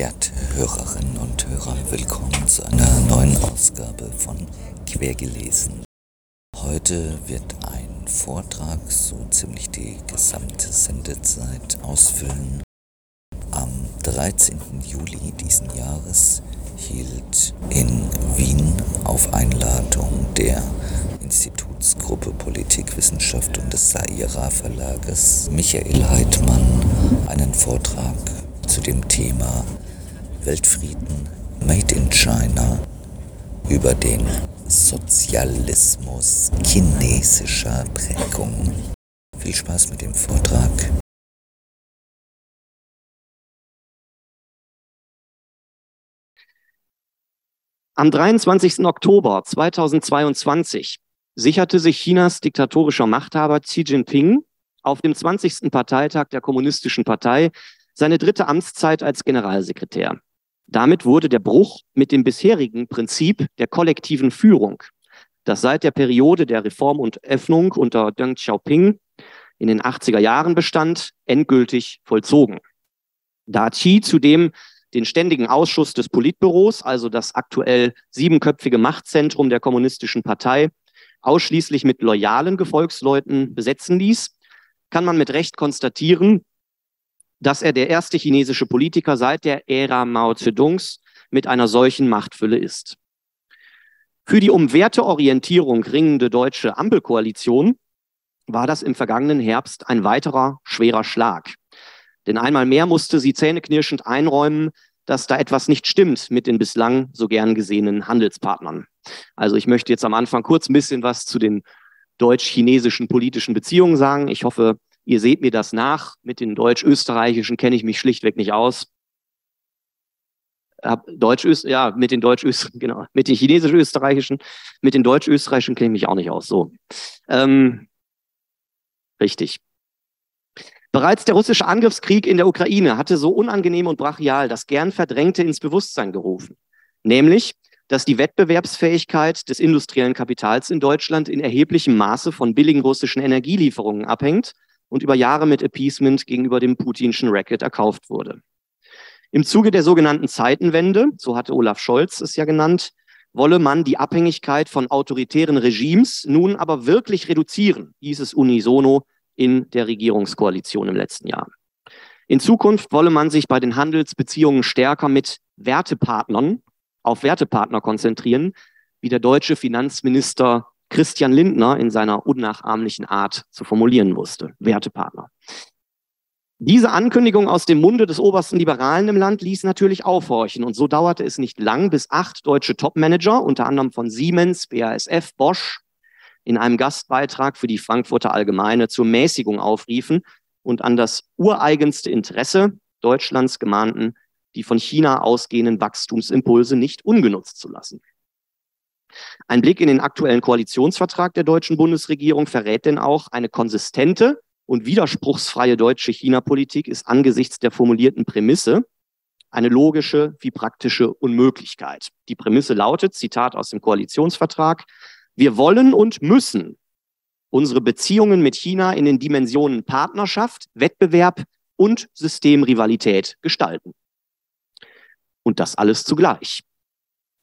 Verehrte Hörerinnen und Hörer, willkommen zu einer neuen Ausgabe von Quergelesen. Heute wird ein Vortrag so ziemlich die gesamte Sendezeit ausfüllen. Am 13. Juli diesen Jahres hielt in Wien auf Einladung der Institutsgruppe Politikwissenschaft und des Saira Verlages Michael Heidmann einen Vortrag zu dem Thema Weltfrieden Made in China über den Sozialismus chinesischer Prägung. Viel Spaß mit dem Vortrag. Am 23. Oktober 2022 sicherte sich Chinas diktatorischer Machthaber Xi Jinping auf dem 20. Parteitag der Kommunistischen Partei seine dritte Amtszeit als Generalsekretär. Damit wurde der Bruch mit dem bisherigen Prinzip der kollektiven Führung, das seit der Periode der Reform und Öffnung unter Deng Xiaoping in den 80er Jahren bestand, endgültig vollzogen. Da Xi zudem den ständigen Ausschuss des Politbüros, also das aktuell siebenköpfige Machtzentrum der Kommunistischen Partei, ausschließlich mit loyalen Gefolgsleuten besetzen ließ, kann man mit Recht konstatieren, dass er der erste chinesische Politiker seit der Ära Mao Zedongs mit einer solchen Machtfülle ist. Für die um Werteorientierung ringende deutsche Ampelkoalition war das im vergangenen Herbst ein weiterer schwerer Schlag. Denn einmal mehr musste sie zähneknirschend einräumen, dass da etwas nicht stimmt mit den bislang so gern gesehenen Handelspartnern. Also ich möchte jetzt am Anfang kurz ein bisschen was zu den deutsch-chinesischen politischen Beziehungen sagen. Ich hoffe, ihr seht mir das nach. Mit den deutsch-österreichischen kenne ich mich schlichtweg nicht aus. Deutsch ja, mit den deutsch genau, mit den chinesisch-österreichischen, mit den deutsch-österreichischen kenne ich mich auch nicht aus. So, ähm, richtig. Bereits der russische Angriffskrieg in der Ukraine hatte so unangenehm und brachial das gern Verdrängte ins Bewusstsein gerufen, nämlich, dass die Wettbewerbsfähigkeit des industriellen Kapitals in Deutschland in erheblichem Maße von billigen russischen Energielieferungen abhängt und über Jahre mit Appeasement gegenüber dem putinschen Racket erkauft wurde. Im Zuge der sogenannten Zeitenwende, so hatte Olaf Scholz es ja genannt, wolle man die Abhängigkeit von autoritären Regimes nun aber wirklich reduzieren, hieß es unisono in der Regierungskoalition im letzten Jahr. In Zukunft wolle man sich bei den Handelsbeziehungen stärker mit Wertepartnern auf Wertepartner konzentrieren, wie der deutsche Finanzminister Christian Lindner in seiner unnachahmlichen Art zu formulieren wusste. Wertepartner. Diese Ankündigung aus dem Munde des obersten Liberalen im Land ließ natürlich aufhorchen. Und so dauerte es nicht lang, bis acht deutsche Topmanager, unter anderem von Siemens, BASF, Bosch, in einem Gastbeitrag für die Frankfurter Allgemeine zur Mäßigung aufriefen und an das ureigenste Interesse Deutschlands gemahnten, die von China ausgehenden Wachstumsimpulse nicht ungenutzt zu lassen. Ein Blick in den aktuellen Koalitionsvertrag der deutschen Bundesregierung verrät denn auch, eine konsistente und widerspruchsfreie deutsche China-Politik ist angesichts der formulierten Prämisse eine logische wie praktische Unmöglichkeit. Die Prämisse lautet, Zitat aus dem Koalitionsvertrag, wir wollen und müssen unsere Beziehungen mit China in den Dimensionen Partnerschaft, Wettbewerb und Systemrivalität gestalten. Und das alles zugleich.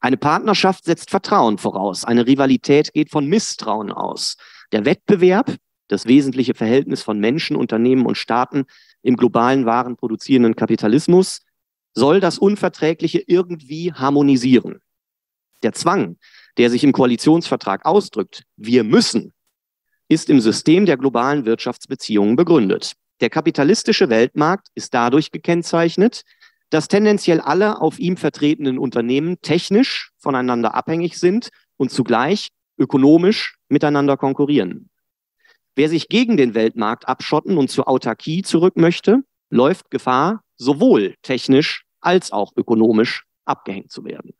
Eine Partnerschaft setzt Vertrauen voraus. Eine Rivalität geht von Misstrauen aus. Der Wettbewerb, das wesentliche Verhältnis von Menschen, Unternehmen und Staaten im globalen Waren produzierenden Kapitalismus, soll das Unverträgliche irgendwie harmonisieren. Der Zwang, der sich im Koalitionsvertrag ausdrückt, wir müssen, ist im System der globalen Wirtschaftsbeziehungen begründet. Der kapitalistische Weltmarkt ist dadurch gekennzeichnet, dass tendenziell alle auf ihm vertretenen Unternehmen technisch voneinander abhängig sind und zugleich ökonomisch miteinander konkurrieren. Wer sich gegen den Weltmarkt abschotten und zur Autarkie zurück möchte, läuft Gefahr, sowohl technisch als auch ökonomisch abgehängt zu werden.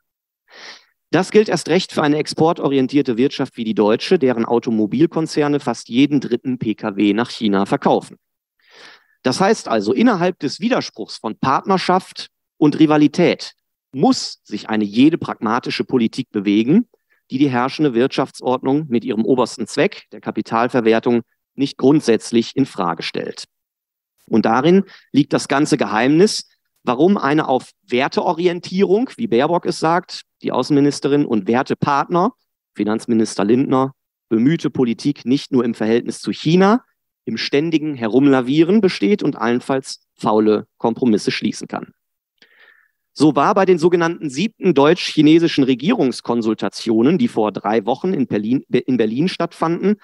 Das gilt erst recht für eine exportorientierte Wirtschaft wie die deutsche, deren Automobilkonzerne fast jeden dritten Pkw nach China verkaufen. Das heißt also, innerhalb des Widerspruchs von Partnerschaft und Rivalität muss sich eine jede pragmatische Politik bewegen, die die herrschende Wirtschaftsordnung mit ihrem obersten Zweck, der Kapitalverwertung, nicht grundsätzlich in Frage stellt. Und darin liegt das ganze Geheimnis, warum eine auf Werteorientierung, wie Baerbock es sagt, die Außenministerin und Wertepartner, Finanzminister Lindner, bemühte Politik nicht nur im Verhältnis zu China, im ständigen Herumlavieren besteht und allenfalls faule Kompromisse schließen kann. So war bei den sogenannten siebten deutsch-chinesischen Regierungskonsultationen, die vor drei Wochen in Berlin, in Berlin stattfanden,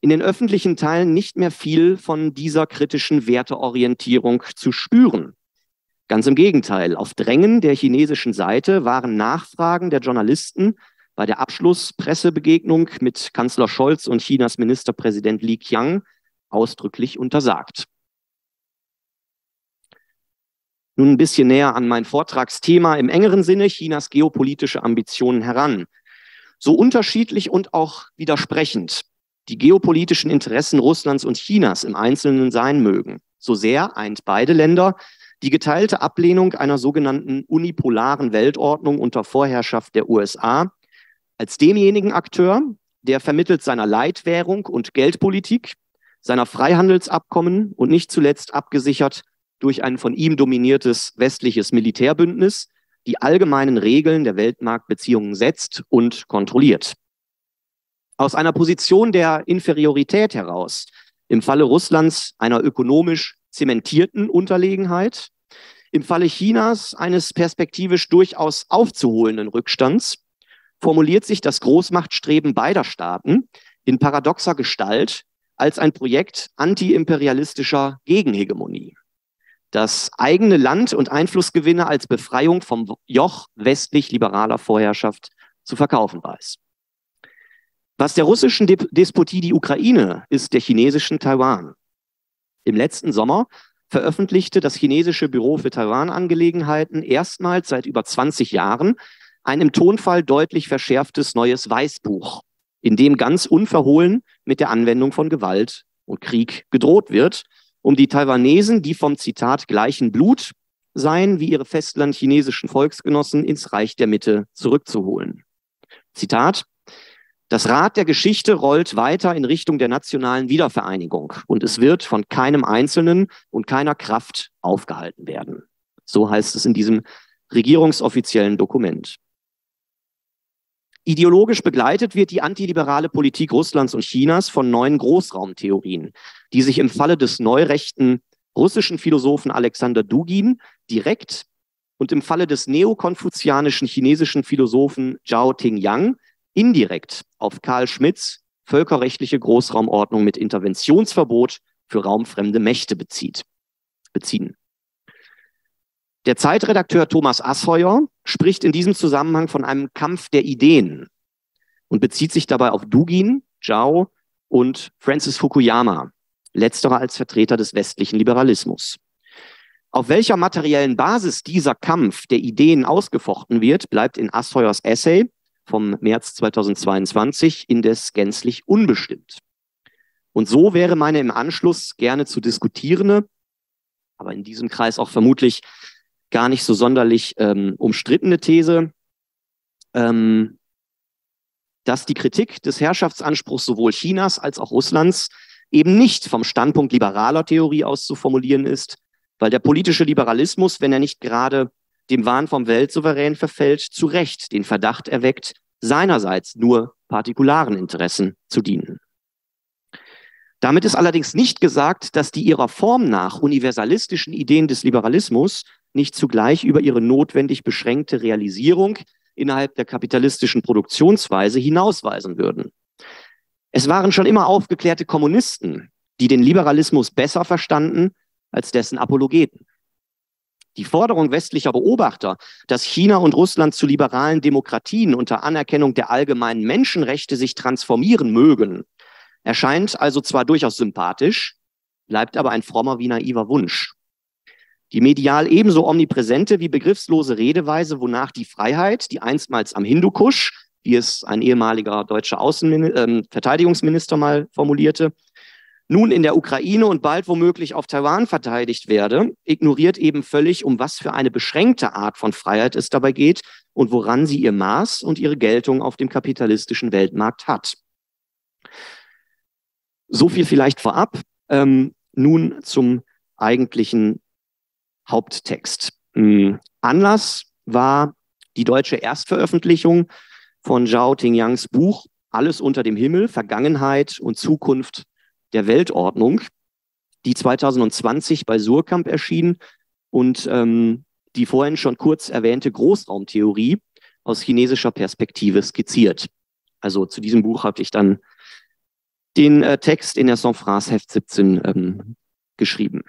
in den öffentlichen Teilen nicht mehr viel von dieser kritischen Werteorientierung zu spüren. Ganz im Gegenteil, auf Drängen der chinesischen Seite waren Nachfragen der Journalisten bei der Abschlusspressebegegnung mit Kanzler Scholz und Chinas Ministerpräsident Li Qiang ausdrücklich untersagt. Nun ein bisschen näher an mein Vortragsthema im engeren Sinne Chinas geopolitische Ambitionen heran. So unterschiedlich und auch widersprechend die geopolitischen Interessen Russlands und Chinas im Einzelnen sein mögen, so sehr eint beide Länder die geteilte Ablehnung einer sogenannten unipolaren Weltordnung unter Vorherrschaft der USA als demjenigen Akteur, der vermittels seiner Leitwährung und Geldpolitik, seiner Freihandelsabkommen und nicht zuletzt abgesichert durch ein von ihm dominiertes westliches Militärbündnis die allgemeinen Regeln der Weltmarktbeziehungen setzt und kontrolliert. Aus einer Position der Inferiorität heraus, im Falle Russlands einer ökonomisch zementierten Unterlegenheit, im Falle Chinas eines perspektivisch durchaus aufzuholenden Rückstands, formuliert sich das Großmachtstreben beider Staaten in paradoxer Gestalt als ein Projekt antiimperialistischer Gegenhegemonie, das eigene Land und Einflussgewinne als Befreiung vom Joch westlich-liberaler Vorherrschaft zu verkaufen weiß. Was der russischen Despotie die Ukraine ist, der chinesischen Taiwan. Im letzten Sommer veröffentlichte das chinesische Büro für Taiwan-Angelegenheiten erstmals seit über 20 Jahren ein im Tonfall deutlich verschärftes neues Weißbuch, in dem ganz unverhohlen mit der Anwendung von Gewalt und Krieg gedroht wird, um die Taiwanesen, die vom Zitat gleichen Blut seien wie ihre festlandchinesischen Volksgenossen, ins Reich der Mitte zurückzuholen. Zitat, das Rad der Geschichte rollt weiter in Richtung der nationalen Wiedervereinigung und es wird von keinem Einzelnen und keiner Kraft aufgehalten werden. So heißt es in diesem regierungsoffiziellen Dokument. Ideologisch begleitet wird die antiliberale Politik Russlands und Chinas von neuen Großraumtheorien, die sich im Falle des neurechten russischen Philosophen Alexander Dugin direkt und im Falle des neokonfuzianischen chinesischen Philosophen Zhao Tingyang indirekt auf Karl Schmitz völkerrechtliche Großraumordnung mit Interventionsverbot für raumfremde Mächte bezieht, beziehen. Der Zeitredakteur Thomas Asheuer spricht in diesem Zusammenhang von einem Kampf der Ideen und bezieht sich dabei auf Dugin, Zhao und Francis Fukuyama, letzterer als Vertreter des westlichen Liberalismus. Auf welcher materiellen Basis dieser Kampf der Ideen ausgefochten wird, bleibt in Asheuers Essay vom März 2022 indes gänzlich unbestimmt. Und so wäre meine im Anschluss gerne zu diskutierende, aber in diesem Kreis auch vermutlich gar nicht so sonderlich ähm, umstrittene These, ähm, dass die Kritik des Herrschaftsanspruchs sowohl Chinas als auch Russlands eben nicht vom Standpunkt liberaler Theorie aus zu formulieren ist, weil der politische Liberalismus, wenn er nicht gerade dem Wahn vom Weltsouverän verfällt, zu Recht den Verdacht erweckt, seinerseits nur partikularen Interessen zu dienen. Damit ist allerdings nicht gesagt, dass die ihrer Form nach universalistischen Ideen des Liberalismus nicht zugleich über ihre notwendig beschränkte Realisierung innerhalb der kapitalistischen Produktionsweise hinausweisen würden. Es waren schon immer aufgeklärte Kommunisten, die den Liberalismus besser verstanden als dessen Apologeten. Die Forderung westlicher Beobachter, dass China und Russland zu liberalen Demokratien unter Anerkennung der allgemeinen Menschenrechte sich transformieren mögen, erscheint also zwar durchaus sympathisch, bleibt aber ein frommer wie naiver Wunsch. Die medial ebenso omnipräsente wie begriffslose Redeweise, wonach die Freiheit, die einstmals am Hindukusch, wie es ein ehemaliger deutscher Außenmin äh, Verteidigungsminister mal formulierte, nun in der Ukraine und bald womöglich auf Taiwan verteidigt werde, ignoriert eben völlig, um was für eine beschränkte Art von Freiheit es dabei geht und woran sie ihr Maß und ihre Geltung auf dem kapitalistischen Weltmarkt hat. So viel vielleicht vorab. Ähm, nun zum eigentlichen Haupttext. Ähm, Anlass war die deutsche Erstveröffentlichung von Zhao Tingyangs Buch Alles unter dem Himmel, Vergangenheit und Zukunft der Weltordnung, die 2020 bei Surkamp erschien und ähm, die vorhin schon kurz erwähnte Großraumtheorie aus chinesischer Perspektive skizziert. Also zu diesem Buch habe ich dann den äh, Text in der Saint-France Heft 17 ähm, geschrieben.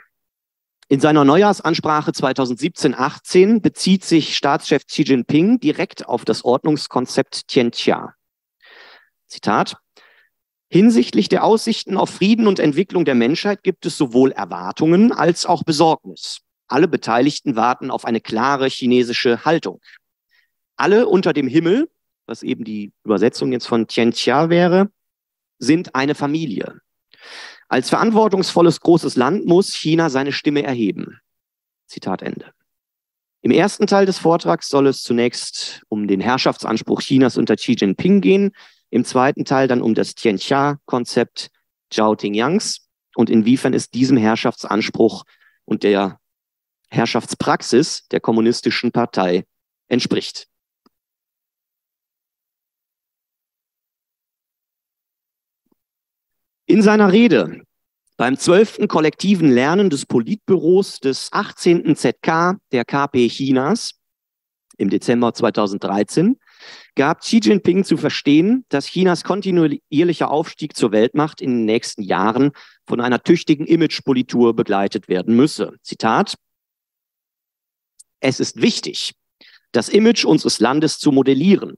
In seiner Neujahrsansprache 2017-18 bezieht sich Staatschef Xi Jinping direkt auf das Ordnungskonzept Tianxia. Zitat. Hinsichtlich der Aussichten auf Frieden und Entwicklung der Menschheit gibt es sowohl Erwartungen als auch Besorgnis. Alle Beteiligten warten auf eine klare chinesische Haltung. Alle unter dem Himmel, was eben die Übersetzung jetzt von Tianxia wäre, sind eine Familie. Als verantwortungsvolles großes Land muss China seine Stimme erheben. Zitat Ende. Im ersten Teil des Vortrags soll es zunächst um den Herrschaftsanspruch Chinas unter Xi Jinping gehen, im zweiten Teil dann um das Tianxia-Konzept Zhao Tingyangs und inwiefern es diesem Herrschaftsanspruch und der Herrschaftspraxis der kommunistischen Partei entspricht. In seiner Rede beim 12. kollektiven Lernen des Politbüros des 18. ZK der KP Chinas im Dezember 2013 gab Xi Jinping zu verstehen, dass Chinas kontinuierlicher Aufstieg zur Weltmacht in den nächsten Jahren von einer tüchtigen Imagepolitur begleitet werden müsse. Zitat. Es ist wichtig, das Image unseres Landes zu modellieren,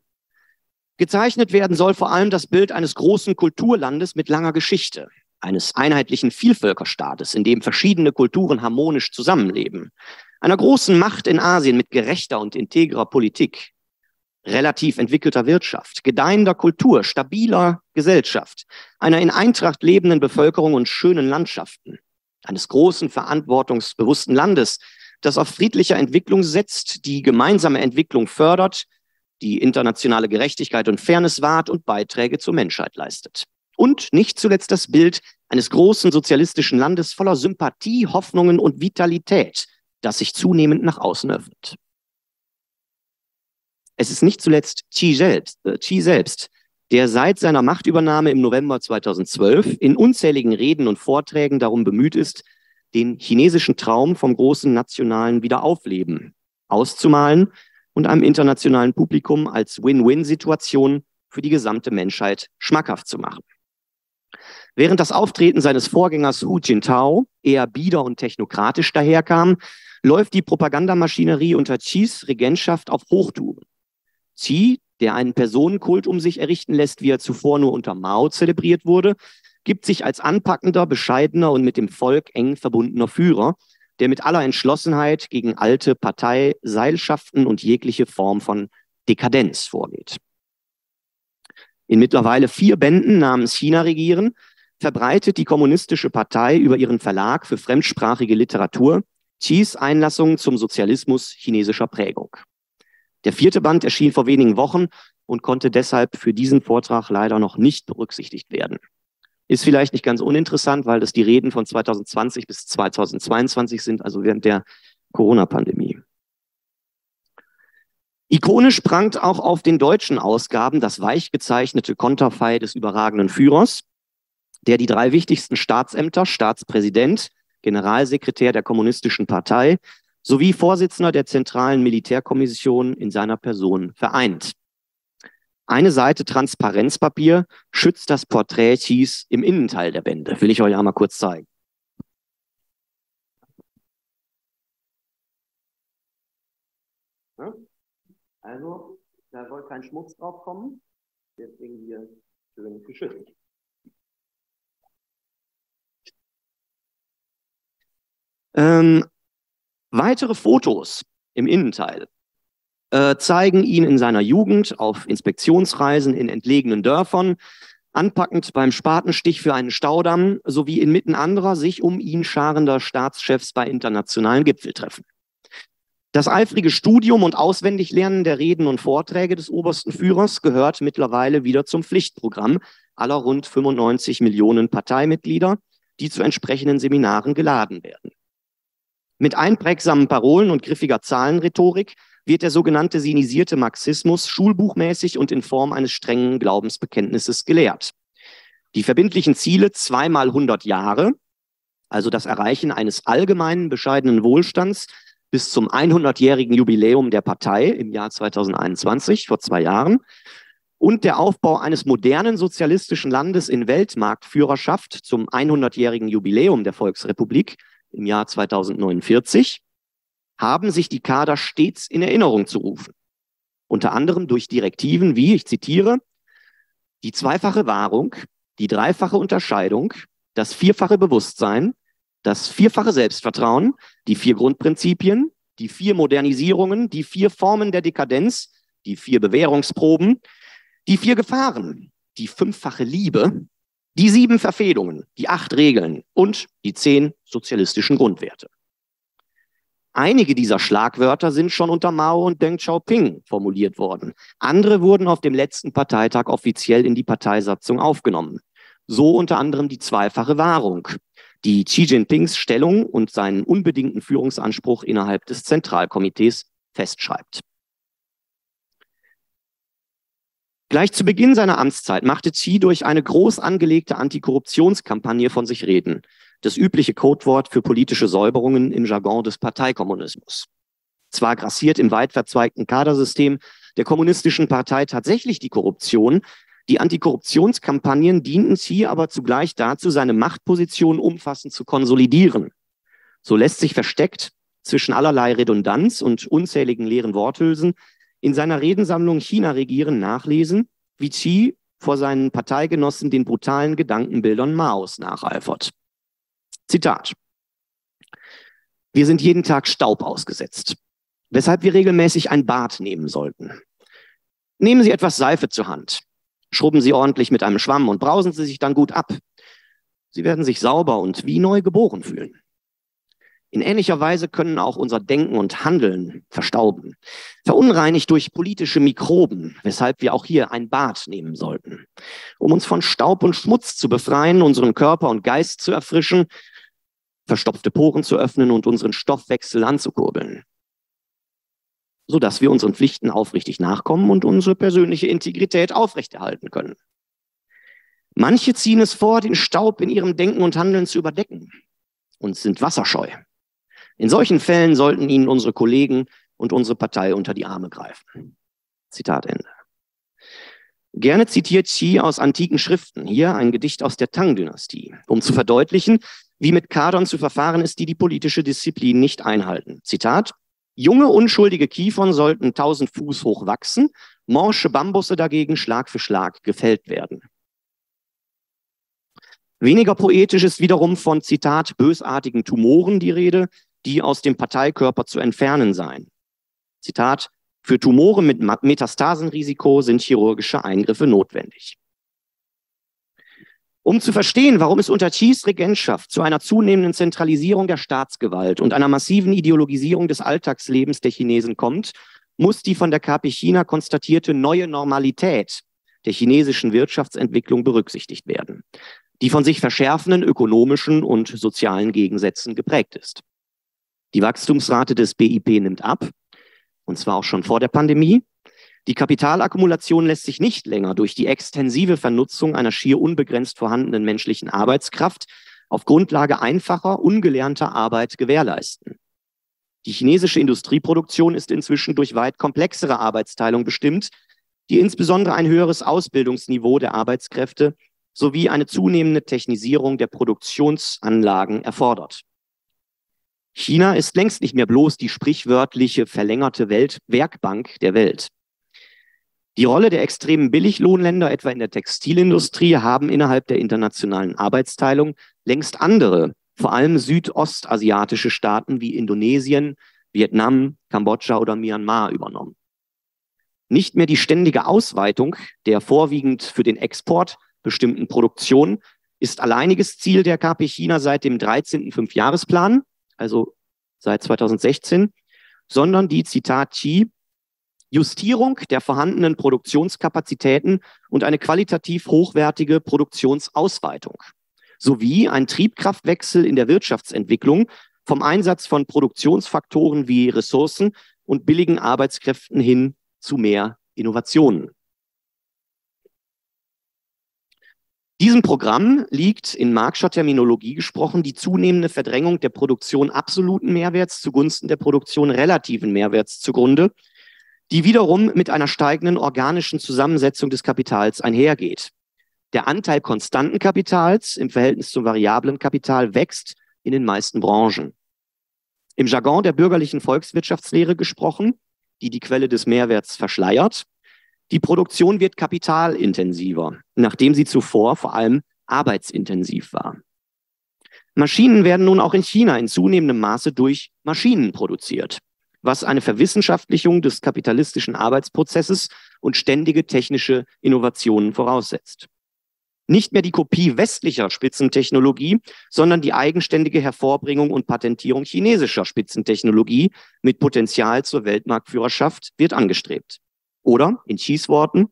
Gezeichnet werden soll vor allem das Bild eines großen Kulturlandes mit langer Geschichte, eines einheitlichen Vielvölkerstaates, in dem verschiedene Kulturen harmonisch zusammenleben, einer großen Macht in Asien mit gerechter und integrer Politik, relativ entwickelter Wirtschaft, gedeihender Kultur, stabiler Gesellschaft, einer in Eintracht lebenden Bevölkerung und schönen Landschaften, eines großen, verantwortungsbewussten Landes, das auf friedlicher Entwicklung setzt, die gemeinsame Entwicklung fördert die internationale Gerechtigkeit und Fairness wahrt und Beiträge zur Menschheit leistet. Und nicht zuletzt das Bild eines großen sozialistischen Landes voller Sympathie, Hoffnungen und Vitalität, das sich zunehmend nach außen öffnet. Es ist nicht zuletzt Xi selbst, äh, Xi selbst, der seit seiner Machtübernahme im November 2012 in unzähligen Reden und Vorträgen darum bemüht ist, den chinesischen Traum vom großen nationalen Wiederaufleben auszumalen und einem internationalen Publikum als Win-Win-Situation für die gesamte Menschheit schmackhaft zu machen. Während das Auftreten seines Vorgängers Hu Jintao eher bieder und technokratisch daherkam, läuft die Propagandamaschinerie unter Xis Regentschaft auf Hochtouren. Xi, der einen Personenkult um sich errichten lässt, wie er zuvor nur unter Mao zelebriert wurde, gibt sich als anpackender, bescheidener und mit dem Volk eng verbundener Führer, der mit aller Entschlossenheit gegen alte Parteiseilschaften und jegliche Form von Dekadenz vorgeht. In mittlerweile vier Bänden namens China regieren verbreitet die Kommunistische Partei über ihren Verlag für fremdsprachige Literatur Xis Einlassung zum Sozialismus chinesischer Prägung. Der vierte Band erschien vor wenigen Wochen und konnte deshalb für diesen Vortrag leider noch nicht berücksichtigt werden. Ist vielleicht nicht ganz uninteressant, weil das die Reden von 2020 bis 2022 sind, also während der Corona-Pandemie. Ikonisch prangt auch auf den deutschen Ausgaben das weich gezeichnete Konterfei des überragenden Führers, der die drei wichtigsten Staatsämter, Staatspräsident, Generalsekretär der Kommunistischen Partei sowie Vorsitzender der Zentralen Militärkommission in seiner Person vereint. Eine Seite Transparenzpapier schützt das Porträt Cheese im Innenteil der Bände. Will ich euch einmal kurz zeigen. Also, da soll kein Schmutz drauf kommen. Deswegen hier schön geschützt. Ähm, Weitere Fotos im Innenteil äh, zeigen ihn in seiner Jugend auf Inspektionsreisen in entlegenen Dörfern, anpackend beim Spatenstich für einen Staudamm sowie inmitten anderer sich um ihn scharender Staatschefs bei internationalen Gipfeltreffen. Das eifrige Studium und Auswendiglernen der Reden und Vorträge des obersten Führers gehört mittlerweile wieder zum Pflichtprogramm aller rund 95 Millionen Parteimitglieder, die zu entsprechenden Seminaren geladen werden. Mit einprägsamen Parolen und griffiger Zahlenrhetorik wird der sogenannte sinisierte Marxismus schulbuchmäßig und in Form eines strengen Glaubensbekenntnisses gelehrt. Die verbindlichen Ziele zweimal 100 Jahre, also das Erreichen eines allgemeinen bescheidenen Wohlstands bis zum 100-jährigen Jubiläum der Partei im Jahr 2021, vor zwei Jahren, und der Aufbau eines modernen sozialistischen Landes in Weltmarktführerschaft zum 100-jährigen Jubiläum der Volksrepublik im Jahr 2049 haben sich die Kader stets in Erinnerung zu rufen. Unter anderem durch Direktiven wie, ich zitiere, die zweifache Wahrung, die dreifache Unterscheidung, das vierfache Bewusstsein, das vierfache Selbstvertrauen, die vier Grundprinzipien, die vier Modernisierungen, die vier Formen der Dekadenz, die vier Bewährungsproben, die vier Gefahren, die fünffache Liebe, die sieben Verfehlungen, die acht Regeln und die zehn sozialistischen Grundwerte. Einige dieser Schlagwörter sind schon unter Mao und Deng Xiaoping formuliert worden. Andere wurden auf dem letzten Parteitag offiziell in die Parteisatzung aufgenommen. So unter anderem die zweifache Wahrung, die Xi Jinpings Stellung und seinen unbedingten Führungsanspruch innerhalb des Zentralkomitees festschreibt. Gleich zu Beginn seiner Amtszeit machte Xi durch eine groß angelegte Antikorruptionskampagne von sich reden das übliche Codewort für politische Säuberungen im Jargon des Parteikommunismus. Zwar grassiert im weit verzweigten Kadersystem der kommunistischen Partei tatsächlich die Korruption, die Antikorruptionskampagnen dienten sie aber zugleich dazu, seine Machtposition umfassend zu konsolidieren. So lässt sich versteckt zwischen allerlei Redundanz und unzähligen leeren Worthülsen in seiner Redensammlung China regieren nachlesen, wie Xi vor seinen Parteigenossen den brutalen Gedankenbildern Maos nacheifert. Zitat. Wir sind jeden Tag Staub ausgesetzt, weshalb wir regelmäßig ein Bad nehmen sollten. Nehmen Sie etwas Seife zur Hand, schrubben Sie ordentlich mit einem Schwamm und brausen Sie sich dann gut ab. Sie werden sich sauber und wie neu geboren fühlen. In ähnlicher Weise können auch unser Denken und Handeln verstauben, verunreinigt durch politische Mikroben, weshalb wir auch hier ein Bad nehmen sollten, um uns von Staub und Schmutz zu befreien, unseren Körper und Geist zu erfrischen verstopfte Poren zu öffnen und unseren Stoffwechsel anzukurbeln, sodass wir unseren Pflichten aufrichtig nachkommen und unsere persönliche Integrität aufrechterhalten können. Manche ziehen es vor, den Staub in ihrem Denken und Handeln zu überdecken und sind wasserscheu. In solchen Fällen sollten ihnen unsere Kollegen und unsere Partei unter die Arme greifen. Zitat Ende. Gerne zitiert Xi aus antiken Schriften, hier ein Gedicht aus der Tang-Dynastie, um zu verdeutlichen, wie mit Kadern zu verfahren ist, die die politische Disziplin nicht einhalten. Zitat. Junge, unschuldige Kiefern sollten tausend Fuß hoch wachsen, morsche Bambusse dagegen Schlag für Schlag gefällt werden. Weniger poetisch ist wiederum von, Zitat, bösartigen Tumoren die Rede, die aus dem Parteikörper zu entfernen seien. Zitat, für Tumore mit Metastasenrisiko sind chirurgische Eingriffe notwendig. Um zu verstehen, warum es unter Qis Regentschaft zu einer zunehmenden Zentralisierung der Staatsgewalt und einer massiven Ideologisierung des Alltagslebens der Chinesen kommt, muss die von der KP China konstatierte neue Normalität der chinesischen Wirtschaftsentwicklung berücksichtigt werden, die von sich verschärfenden ökonomischen und sozialen Gegensätzen geprägt ist. Die Wachstumsrate des BIP nimmt ab, und zwar auch schon vor der Pandemie. Die Kapitalakkumulation lässt sich nicht länger durch die extensive Vernutzung einer schier unbegrenzt vorhandenen menschlichen Arbeitskraft auf Grundlage einfacher, ungelernter Arbeit gewährleisten. Die chinesische Industrieproduktion ist inzwischen durch weit komplexere Arbeitsteilung bestimmt, die insbesondere ein höheres Ausbildungsniveau der Arbeitskräfte sowie eine zunehmende Technisierung der Produktionsanlagen erfordert. China ist längst nicht mehr bloß die sprichwörtliche verlängerte Weltwerkbank der Welt. Die Rolle der extremen Billiglohnländer, etwa in der Textilindustrie, haben innerhalb der internationalen Arbeitsteilung längst andere vor allem südostasiatische Staaten wie Indonesien, Vietnam, Kambodscha oder Myanmar übernommen. Nicht mehr die ständige Ausweitung der vorwiegend für den Export bestimmten Produktion ist alleiniges Ziel der KP China seit dem 13. Fünfjahresplan, also seit 2016, sondern die, Zitat Xi, Justierung der vorhandenen Produktionskapazitäten und eine qualitativ hochwertige Produktionsausweitung sowie ein Triebkraftwechsel in der Wirtschaftsentwicklung vom Einsatz von Produktionsfaktoren wie Ressourcen und billigen Arbeitskräften hin zu mehr Innovationen. Diesem Programm liegt in Marxischer Terminologie gesprochen die zunehmende Verdrängung der Produktion absoluten Mehrwerts zugunsten der Produktion relativen Mehrwerts zugrunde, die wiederum mit einer steigenden organischen Zusammensetzung des Kapitals einhergeht. Der Anteil konstanten Kapitals im Verhältnis zum variablen Kapital wächst in den meisten Branchen. Im Jargon der bürgerlichen Volkswirtschaftslehre gesprochen, die die Quelle des Mehrwerts verschleiert, die Produktion wird kapitalintensiver, nachdem sie zuvor vor allem arbeitsintensiv war. Maschinen werden nun auch in China in zunehmendem Maße durch Maschinen produziert, was eine Verwissenschaftlichung des kapitalistischen Arbeitsprozesses und ständige technische Innovationen voraussetzt. Nicht mehr die Kopie westlicher Spitzentechnologie, sondern die eigenständige Hervorbringung und Patentierung chinesischer Spitzentechnologie mit Potenzial zur Weltmarktführerschaft wird angestrebt. Oder in Schießworten,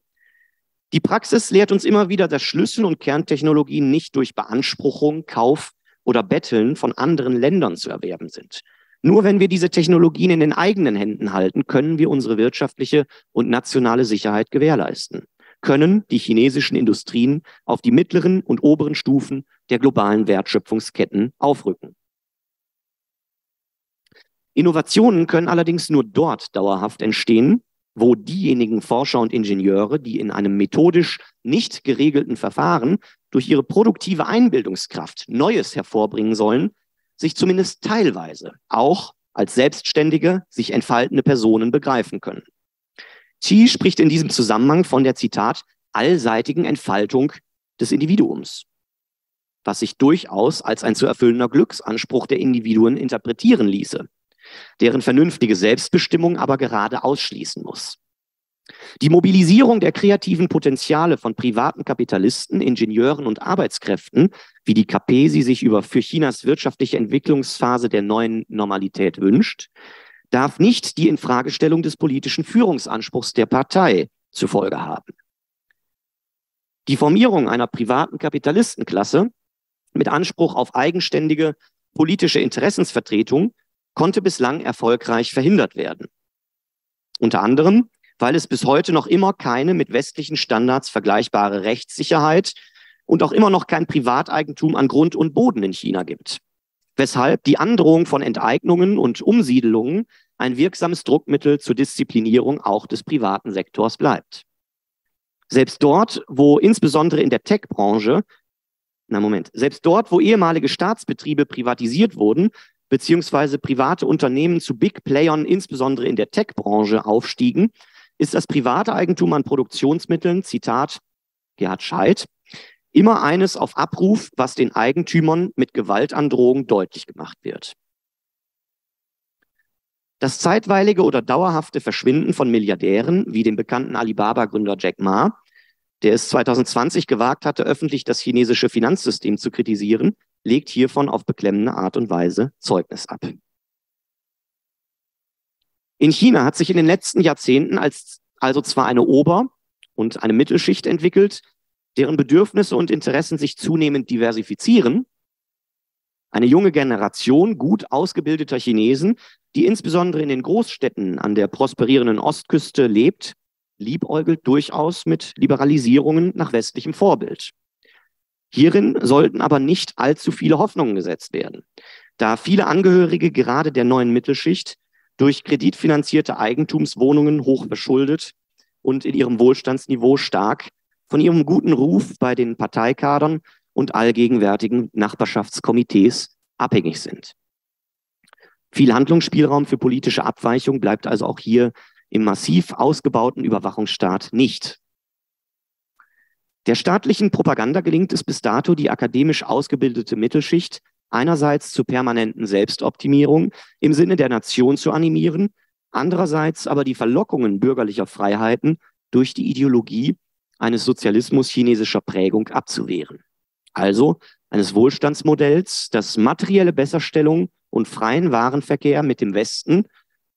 die Praxis lehrt uns immer wieder, dass Schlüssel- und Kerntechnologien nicht durch Beanspruchung, Kauf oder Betteln von anderen Ländern zu erwerben sind. Nur wenn wir diese Technologien in den eigenen Händen halten, können wir unsere wirtschaftliche und nationale Sicherheit gewährleisten, können die chinesischen Industrien auf die mittleren und oberen Stufen der globalen Wertschöpfungsketten aufrücken. Innovationen können allerdings nur dort dauerhaft entstehen, wo diejenigen Forscher und Ingenieure, die in einem methodisch nicht geregelten Verfahren durch ihre produktive Einbildungskraft Neues hervorbringen sollen, sich zumindest teilweise auch als selbstständige, sich entfaltende Personen begreifen können. Xi spricht in diesem Zusammenhang von der Zitat allseitigen Entfaltung des Individuums, was sich durchaus als ein zu erfüllender Glücksanspruch der Individuen interpretieren ließe deren vernünftige Selbstbestimmung aber gerade ausschließen muss. Die Mobilisierung der kreativen Potenziale von privaten Kapitalisten, Ingenieuren und Arbeitskräften, wie die KP sie sich über für Chinas wirtschaftliche Entwicklungsphase der neuen Normalität wünscht, darf nicht die Infragestellung des politischen Führungsanspruchs der Partei zur Folge haben. Die Formierung einer privaten Kapitalistenklasse mit Anspruch auf eigenständige politische Interessensvertretung konnte bislang erfolgreich verhindert werden. Unter anderem, weil es bis heute noch immer keine mit westlichen Standards vergleichbare Rechtssicherheit und auch immer noch kein Privateigentum an Grund und Boden in China gibt. Weshalb die Androhung von Enteignungen und Umsiedelungen ein wirksames Druckmittel zur Disziplinierung auch des privaten Sektors bleibt. Selbst dort, wo insbesondere in der Tech-Branche, na Moment, selbst dort, wo ehemalige Staatsbetriebe privatisiert wurden, beziehungsweise private Unternehmen zu Big Playern, insbesondere in der Tech-Branche, aufstiegen, ist das private Eigentum an Produktionsmitteln, Zitat Gerhard Scheidt, immer eines auf Abruf, was den Eigentümern mit Gewaltandrohung deutlich gemacht wird. Das zeitweilige oder dauerhafte Verschwinden von Milliardären, wie dem bekannten Alibaba-Gründer Jack Ma, der es 2020 gewagt hatte, öffentlich das chinesische Finanzsystem zu kritisieren, legt hiervon auf beklemmende Art und Weise Zeugnis ab. In China hat sich in den letzten Jahrzehnten als, also zwar eine Ober- und eine Mittelschicht entwickelt, deren Bedürfnisse und Interessen sich zunehmend diversifizieren. Eine junge Generation gut ausgebildeter Chinesen, die insbesondere in den Großstädten an der prosperierenden Ostküste lebt, liebäugelt durchaus mit Liberalisierungen nach westlichem Vorbild. Hierin sollten aber nicht allzu viele Hoffnungen gesetzt werden, da viele Angehörige gerade der neuen Mittelschicht durch kreditfinanzierte Eigentumswohnungen hoch verschuldet und in ihrem Wohlstandsniveau stark von ihrem guten Ruf bei den Parteikadern und allgegenwärtigen Nachbarschaftskomitees abhängig sind. Viel Handlungsspielraum für politische Abweichung bleibt also auch hier im massiv ausgebauten Überwachungsstaat nicht. Der staatlichen Propaganda gelingt es bis dato, die akademisch ausgebildete Mittelschicht einerseits zur permanenten Selbstoptimierung im Sinne der Nation zu animieren, andererseits aber die Verlockungen bürgerlicher Freiheiten durch die Ideologie eines Sozialismus chinesischer Prägung abzuwehren. Also eines Wohlstandsmodells, das materielle Besserstellung und freien Warenverkehr mit dem Westen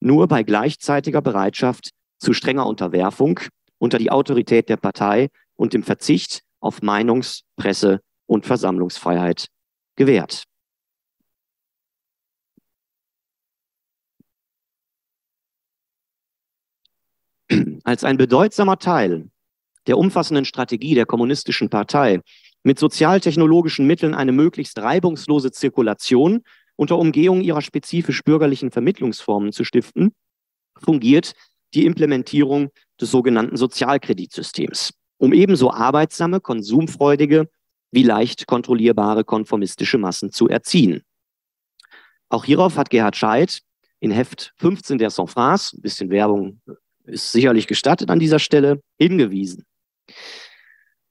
nur bei gleichzeitiger Bereitschaft zu strenger Unterwerfung unter die Autorität der Partei und dem Verzicht auf Meinungs-, Presse- und Versammlungsfreiheit gewährt. Als ein bedeutsamer Teil der umfassenden Strategie der Kommunistischen Partei mit sozialtechnologischen Mitteln eine möglichst reibungslose Zirkulation unter Umgehung ihrer spezifisch bürgerlichen Vermittlungsformen zu stiften, fungiert die Implementierung des sogenannten Sozialkreditsystems, um ebenso arbeitsame, konsumfreudige wie leicht kontrollierbare konformistische Massen zu erziehen. Auch hierauf hat Gerhard Scheidt in Heft 15 der Sans-France, ein bisschen Werbung ist sicherlich gestattet an dieser Stelle, hingewiesen.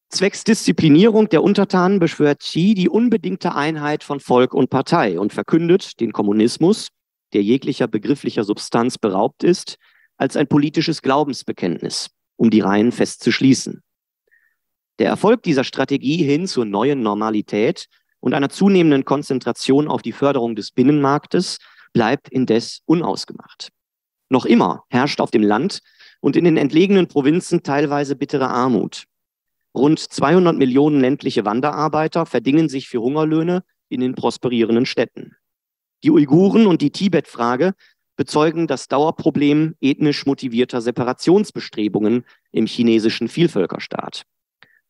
Zwecks Disziplinierung der Untertanen beschwört Xi die unbedingte Einheit von Volk und Partei und verkündet den Kommunismus, der jeglicher begrifflicher Substanz beraubt ist, als ein politisches Glaubensbekenntnis, um die Reihen festzuschließen. Der Erfolg dieser Strategie hin zur neuen Normalität und einer zunehmenden Konzentration auf die Förderung des Binnenmarktes bleibt indes unausgemacht. Noch immer herrscht auf dem Land und in den entlegenen Provinzen teilweise bittere Armut. Rund 200 Millionen ländliche Wanderarbeiter verdingen sich für Hungerlöhne in den prosperierenden Städten. Die Uiguren und die Tibet-Frage bezeugen das Dauerproblem ethnisch motivierter Separationsbestrebungen im chinesischen Vielvölkerstaat,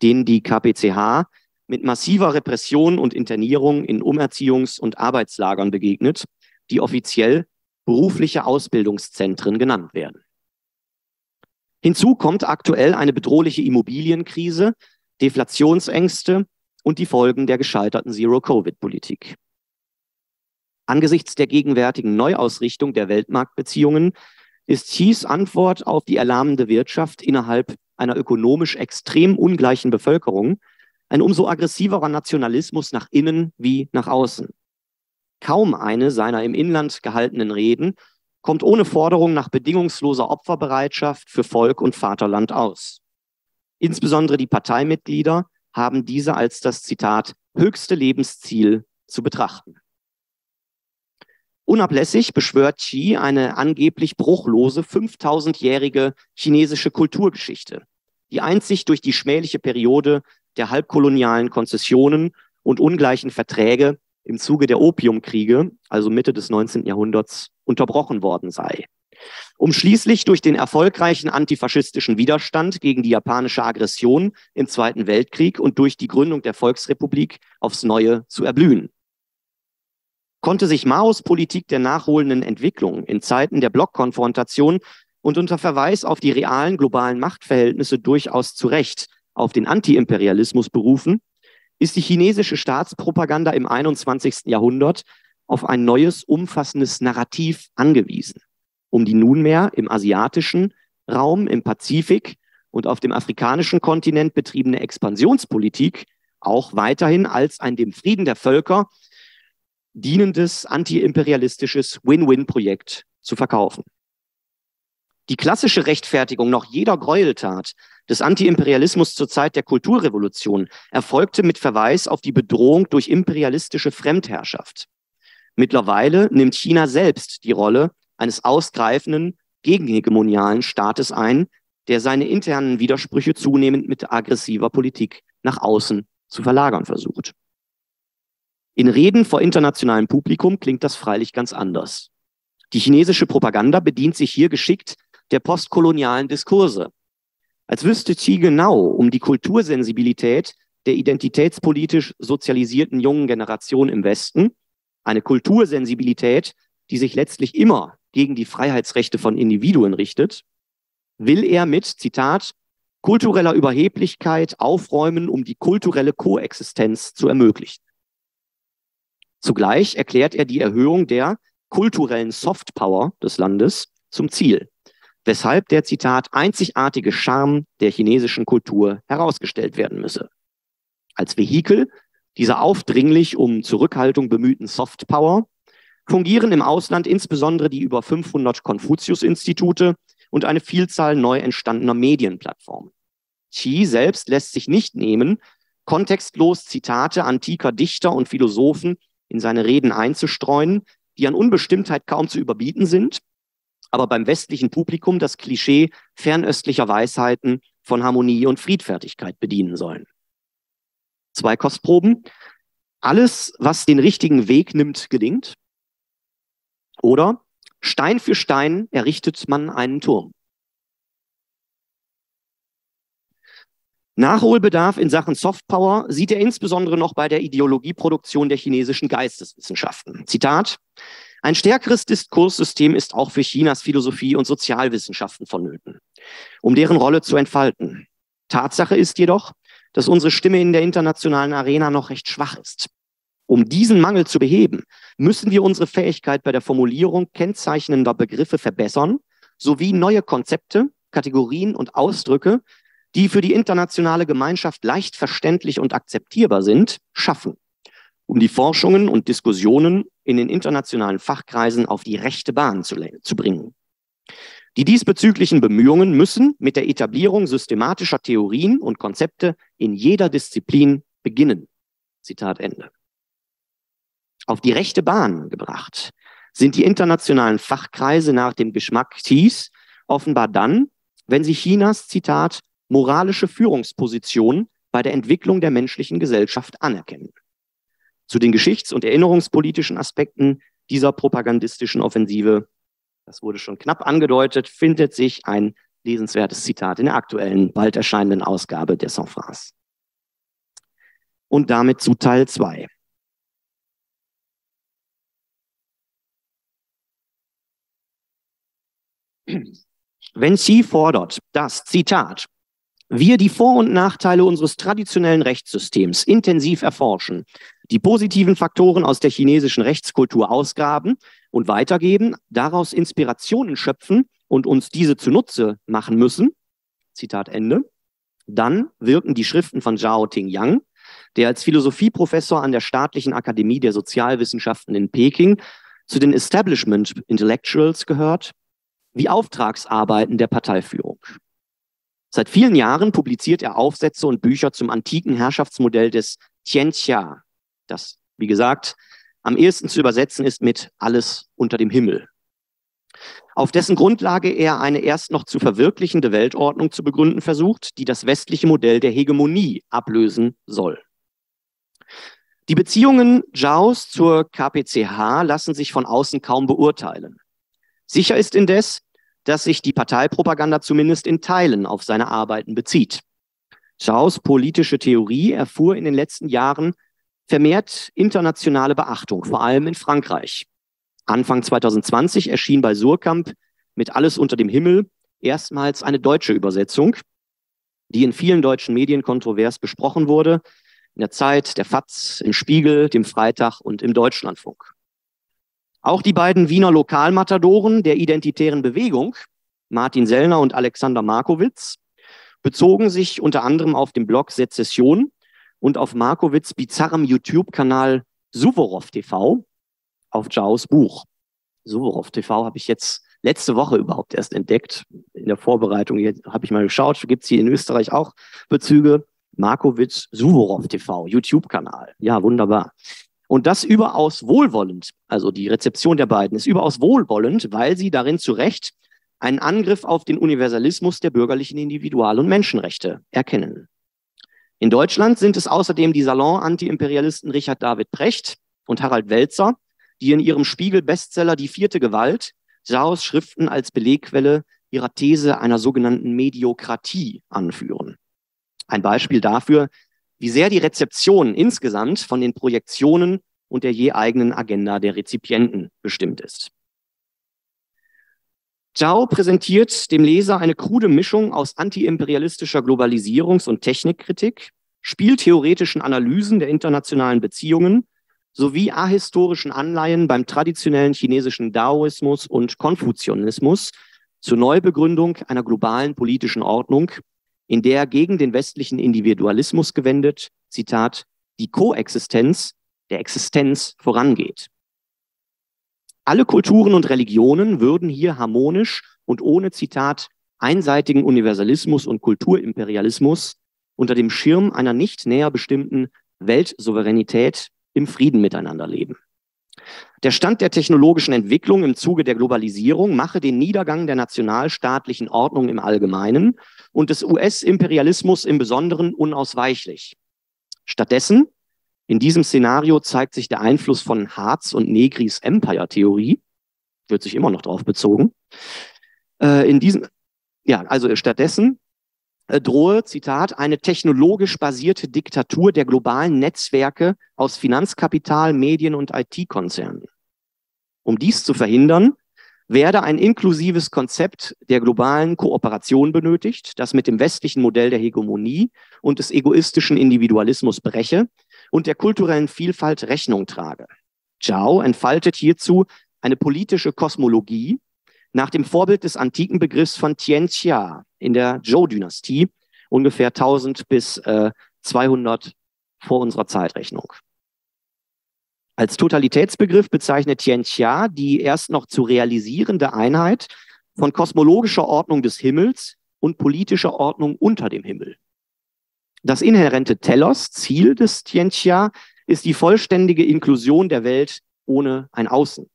denen die KPCH mit massiver Repression und Internierung in Umerziehungs- und Arbeitslagern begegnet, die offiziell berufliche Ausbildungszentren genannt werden. Hinzu kommt aktuell eine bedrohliche Immobilienkrise, Deflationsängste und die Folgen der gescheiterten Zero-Covid-Politik. Angesichts der gegenwärtigen Neuausrichtung der Weltmarktbeziehungen ist Xis Antwort auf die erlahmende Wirtschaft innerhalb einer ökonomisch extrem ungleichen Bevölkerung ein umso aggressiverer Nationalismus nach innen wie nach außen. Kaum eine seiner im Inland gehaltenen Reden kommt ohne Forderung nach bedingungsloser Opferbereitschaft für Volk und Vaterland aus. Insbesondere die Parteimitglieder haben diese als das Zitat höchste Lebensziel zu betrachten. Unablässig beschwört Xi eine angeblich bruchlose 5000-jährige chinesische Kulturgeschichte, die einzig durch die schmähliche Periode der halbkolonialen Konzessionen und ungleichen Verträge im Zuge der Opiumkriege, also Mitte des 19. Jahrhunderts, unterbrochen worden sei. Um schließlich durch den erfolgreichen antifaschistischen Widerstand gegen die japanische Aggression im Zweiten Weltkrieg und durch die Gründung der Volksrepublik aufs Neue zu erblühen konnte sich Maos Politik der nachholenden Entwicklung in Zeiten der Blockkonfrontation und unter Verweis auf die realen globalen Machtverhältnisse durchaus zu Recht auf den Antiimperialismus berufen, ist die chinesische Staatspropaganda im 21. Jahrhundert auf ein neues, umfassendes Narrativ angewiesen, um die nunmehr im asiatischen Raum, im Pazifik und auf dem afrikanischen Kontinent betriebene Expansionspolitik auch weiterhin als ein dem Frieden der Völker dienendes antiimperialistisches Win-Win-Projekt zu verkaufen. Die klassische Rechtfertigung noch jeder Gräueltat des Antiimperialismus zur Zeit der Kulturrevolution erfolgte mit Verweis auf die Bedrohung durch imperialistische Fremdherrschaft. Mittlerweile nimmt China selbst die Rolle eines ausgreifenden, gegenhegemonialen Staates ein, der seine internen Widersprüche zunehmend mit aggressiver Politik nach außen zu verlagern versucht. In Reden vor internationalem Publikum klingt das freilich ganz anders. Die chinesische Propaganda bedient sich hier geschickt der postkolonialen Diskurse. Als wüsste Xi genau um die Kultursensibilität der identitätspolitisch sozialisierten jungen Generation im Westen, eine Kultursensibilität, die sich letztlich immer gegen die Freiheitsrechte von Individuen richtet, will er mit, Zitat, kultureller Überheblichkeit aufräumen, um die kulturelle Koexistenz zu ermöglichen. Zugleich erklärt er die Erhöhung der kulturellen Softpower des Landes zum Ziel, weshalb der Zitat einzigartige Charme der chinesischen Kultur herausgestellt werden müsse. Als Vehikel dieser aufdringlich um Zurückhaltung bemühten Softpower fungieren im Ausland insbesondere die über 500 Konfuzius-Institute und eine Vielzahl neu entstandener Medienplattformen. Xi selbst lässt sich nicht nehmen, kontextlos Zitate antiker Dichter und Philosophen in seine Reden einzustreuen, die an Unbestimmtheit kaum zu überbieten sind, aber beim westlichen Publikum das Klischee fernöstlicher Weisheiten von Harmonie und Friedfertigkeit bedienen sollen. Zwei Kostproben. Alles, was den richtigen Weg nimmt, gelingt. Oder Stein für Stein errichtet man einen Turm. Nachholbedarf in Sachen Softpower sieht er insbesondere noch bei der Ideologieproduktion der chinesischen Geisteswissenschaften. Zitat, ein stärkeres Diskurssystem ist auch für Chinas Philosophie und Sozialwissenschaften vonnöten, um deren Rolle zu entfalten. Tatsache ist jedoch, dass unsere Stimme in der internationalen Arena noch recht schwach ist. Um diesen Mangel zu beheben, müssen wir unsere Fähigkeit bei der Formulierung kennzeichnender Begriffe verbessern, sowie neue Konzepte, Kategorien und Ausdrücke, die für die internationale Gemeinschaft leicht verständlich und akzeptierbar sind, schaffen, um die Forschungen und Diskussionen in den internationalen Fachkreisen auf die rechte Bahn zu, zu bringen. Die diesbezüglichen Bemühungen müssen mit der Etablierung systematischer Theorien und Konzepte in jeder Disziplin beginnen. Zitat Ende auf die rechte Bahn gebracht, sind die internationalen Fachkreise nach dem Geschmack Thies offenbar dann, wenn sie Chinas, Zitat, moralische Führungsposition bei der Entwicklung der menschlichen Gesellschaft anerkennen. Zu den geschichts- und erinnerungspolitischen Aspekten dieser propagandistischen Offensive, das wurde schon knapp angedeutet, findet sich ein lesenswertes Zitat in der aktuellen, bald erscheinenden Ausgabe der San France. Und damit zu Teil 2. Wenn sie fordert, dass, Zitat, wir die Vor- und Nachteile unseres traditionellen Rechtssystems intensiv erforschen, die positiven Faktoren aus der chinesischen Rechtskultur ausgraben und weitergeben, daraus Inspirationen schöpfen und uns diese zunutze machen müssen, Zitat Ende, dann wirken die Schriften von Zhao Tingyang, der als Philosophieprofessor an der Staatlichen Akademie der Sozialwissenschaften in Peking zu den Establishment Intellectuals gehört, wie Auftragsarbeiten der Parteiführung. Seit vielen Jahren publiziert er Aufsätze und Bücher zum antiken Herrschaftsmodell des Tianxia, das, wie gesagt, am ehesten zu übersetzen ist mit alles unter dem Himmel. Auf dessen Grundlage er eine erst noch zu verwirklichende Weltordnung zu begründen versucht, die das westliche Modell der Hegemonie ablösen soll. Die Beziehungen Zhaos zur KPCH lassen sich von außen kaum beurteilen. Sicher ist indes, dass sich die Parteipropaganda zumindest in Teilen auf seine Arbeiten bezieht. Schaus politische Theorie erfuhr in den letzten Jahren vermehrt internationale Beachtung, vor allem in Frankreich. Anfang 2020 erschien bei Surkamp mit Alles unter dem Himmel erstmals eine deutsche Übersetzung, die in vielen deutschen Medien kontrovers besprochen wurde, in der Zeit, der FAZ, im Spiegel, dem Freitag und im Deutschlandfunk. Auch die beiden Wiener Lokalmatadoren der identitären Bewegung, Martin Sellner und Alexander Markowitz, bezogen sich unter anderem auf dem Blog Sezession und auf Markowitz bizarrem YouTube-Kanal Suvorov TV auf Jaos Buch. Suvorov TV habe ich jetzt letzte Woche überhaupt erst entdeckt. In der Vorbereitung habe ich mal geschaut, gibt es hier in Österreich auch Bezüge. Markowitz Suvorov TV, YouTube-Kanal. Ja, wunderbar. Und das überaus wohlwollend. Also die Rezeption der beiden ist überaus wohlwollend, weil sie darin zu Recht einen Angriff auf den Universalismus der bürgerlichen Individual- und Menschenrechte erkennen. In Deutschland sind es außerdem die Salon-Anti-Imperialisten Richard David Precht und Harald Welzer, die in ihrem Spiegel-Bestseller Die vierte Gewalt Saus Schriften als Belegquelle ihrer These einer sogenannten Mediokratie anführen. Ein Beispiel dafür wie sehr die Rezeption insgesamt von den Projektionen und der je eigenen Agenda der Rezipienten bestimmt ist. Zhao präsentiert dem Leser eine krude Mischung aus antiimperialistischer Globalisierungs- und Technikkritik, spieltheoretischen Analysen der internationalen Beziehungen sowie ahistorischen Anleihen beim traditionellen chinesischen Daoismus und Konfuzianismus zur Neubegründung einer globalen politischen Ordnung, in der gegen den westlichen Individualismus gewendet, Zitat, die Koexistenz der Existenz vorangeht. Alle Kulturen und Religionen würden hier harmonisch und ohne Zitat einseitigen Universalismus und Kulturimperialismus unter dem Schirm einer nicht näher bestimmten Weltsouveränität im Frieden miteinander leben. Der Stand der technologischen Entwicklung im Zuge der Globalisierung mache den Niedergang der nationalstaatlichen Ordnung im Allgemeinen und des US-Imperialismus im Besonderen unausweichlich. Stattdessen in diesem Szenario zeigt sich der Einfluss von Harz und Negris Empire-Theorie, wird sich immer noch darauf bezogen. Äh, in diesem, ja, also stattdessen äh, drohe, Zitat, eine technologisch basierte Diktatur der globalen Netzwerke aus Finanzkapital, Medien und IT-Konzernen. Um dies zu verhindern, werde ein inklusives Konzept der globalen Kooperation benötigt, das mit dem westlichen Modell der Hegemonie und des egoistischen Individualismus breche und der kulturellen Vielfalt Rechnung trage. Zhao entfaltet hierzu eine politische Kosmologie nach dem Vorbild des antiken Begriffs von Tianxia in der Zhou-Dynastie, ungefähr 1000 bis äh, 200 vor unserer Zeitrechnung. Als Totalitätsbegriff bezeichnet Tianxia die erst noch zu realisierende Einheit von kosmologischer Ordnung des Himmels und politischer Ordnung unter dem Himmel. Das inhärente Telos, Ziel des Tianxia, ist die vollständige Inklusion der Welt ohne ein Außen.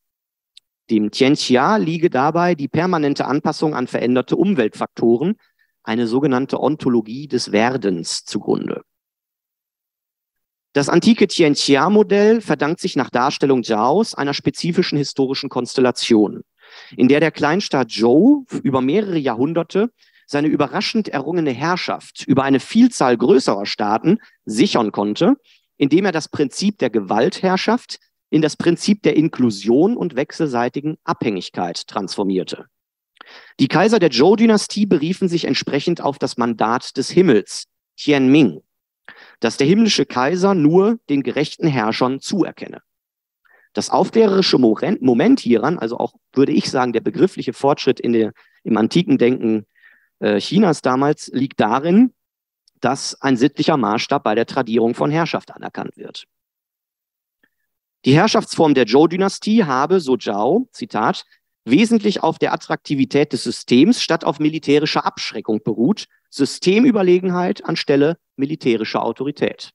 Dem Tianxia liege dabei die permanente Anpassung an veränderte Umweltfaktoren, eine sogenannte Ontologie des Werdens zugrunde. Das antike Tianxia-Modell verdankt sich nach Darstellung Zhaos einer spezifischen historischen Konstellation, in der der Kleinstaat Zhou über mehrere Jahrhunderte seine überraschend errungene Herrschaft über eine Vielzahl größerer Staaten sichern konnte, indem er das Prinzip der Gewaltherrschaft in das Prinzip der Inklusion und wechselseitigen Abhängigkeit transformierte. Die Kaiser der Zhou-Dynastie beriefen sich entsprechend auf das Mandat des Himmels, Tianming, das der himmlische Kaiser nur den gerechten Herrschern zuerkenne. Das aufklärerische Moment hieran, also auch würde ich sagen, der begriffliche Fortschritt in der, im antiken Denken äh, Chinas damals liegt darin, dass ein sittlicher Maßstab bei der Tradierung von Herrschaft anerkannt wird. Die Herrschaftsform der Zhou-Dynastie habe, so Zhao, Zitat, wesentlich auf der Attraktivität des Systems statt auf militärischer Abschreckung beruht, Systemüberlegenheit anstelle militärischer Autorität.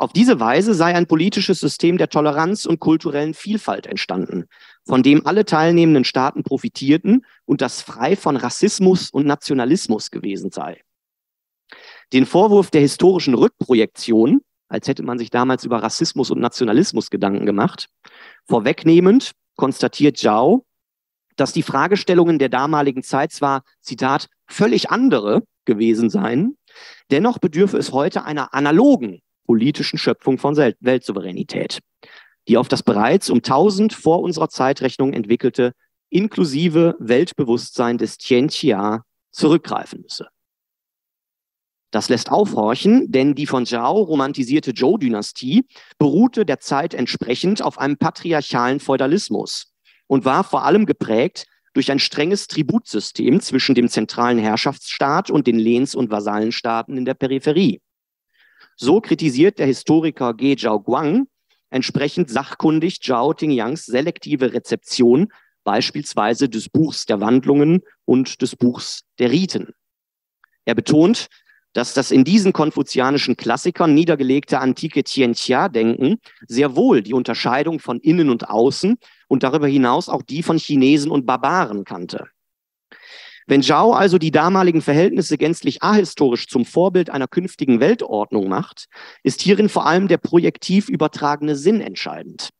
Auf diese Weise sei ein politisches System der Toleranz und kulturellen Vielfalt entstanden, von dem alle teilnehmenden Staaten profitierten und das frei von Rassismus und Nationalismus gewesen sei. Den Vorwurf der historischen Rückprojektion, als hätte man sich damals über Rassismus und Nationalismus Gedanken gemacht, vorwegnehmend konstatiert Zhao, dass die Fragestellungen der damaligen Zeit zwar, Zitat, völlig andere gewesen seien, dennoch bedürfe es heute einer analogen politischen Schöpfung von Weltsouveränität, die auf das bereits um 1000 vor unserer Zeitrechnung entwickelte inklusive Weltbewusstsein des Tianxia zurückgreifen müsse. Das lässt aufhorchen, denn die von Zhao romantisierte Zhou-Dynastie beruhte der Zeit entsprechend auf einem patriarchalen Feudalismus und war vor allem geprägt durch ein strenges Tributsystem zwischen dem zentralen Herrschaftsstaat und den Lehns- und Vasallenstaaten in der Peripherie. So kritisiert der Historiker Ge Zhaoguang entsprechend sachkundig Zhao Tingyangs selektive Rezeption beispielsweise des Buchs der Wandlungen und des Buchs der Riten. Er betont, dass das in diesen konfuzianischen Klassikern niedergelegte antike Tianxia-Denken sehr wohl die Unterscheidung von Innen und Außen und darüber hinaus auch die von Chinesen und Barbaren kannte. Wenn Zhao also die damaligen Verhältnisse gänzlich ahistorisch zum Vorbild einer künftigen Weltordnung macht, ist hierin vor allem der projektiv übertragene Sinn entscheidend.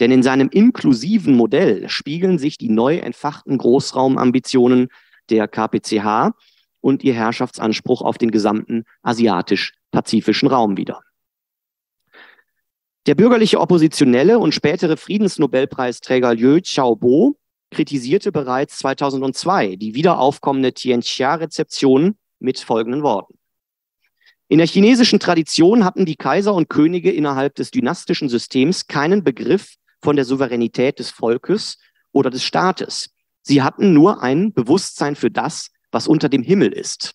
Denn in seinem inklusiven Modell spiegeln sich die neu entfachten Großraumambitionen der KPCH und ihr Herrschaftsanspruch auf den gesamten asiatisch-pazifischen Raum wider. Der bürgerliche Oppositionelle und spätere Friedensnobelpreisträger Liu Xiaobo kritisierte bereits 2002 die wiederaufkommende Tianxia-Rezeption mit folgenden Worten. In der chinesischen Tradition hatten die Kaiser und Könige innerhalb des dynastischen Systems keinen Begriff von der Souveränität des Volkes oder des Staates. Sie hatten nur ein Bewusstsein für das, was unter dem Himmel ist.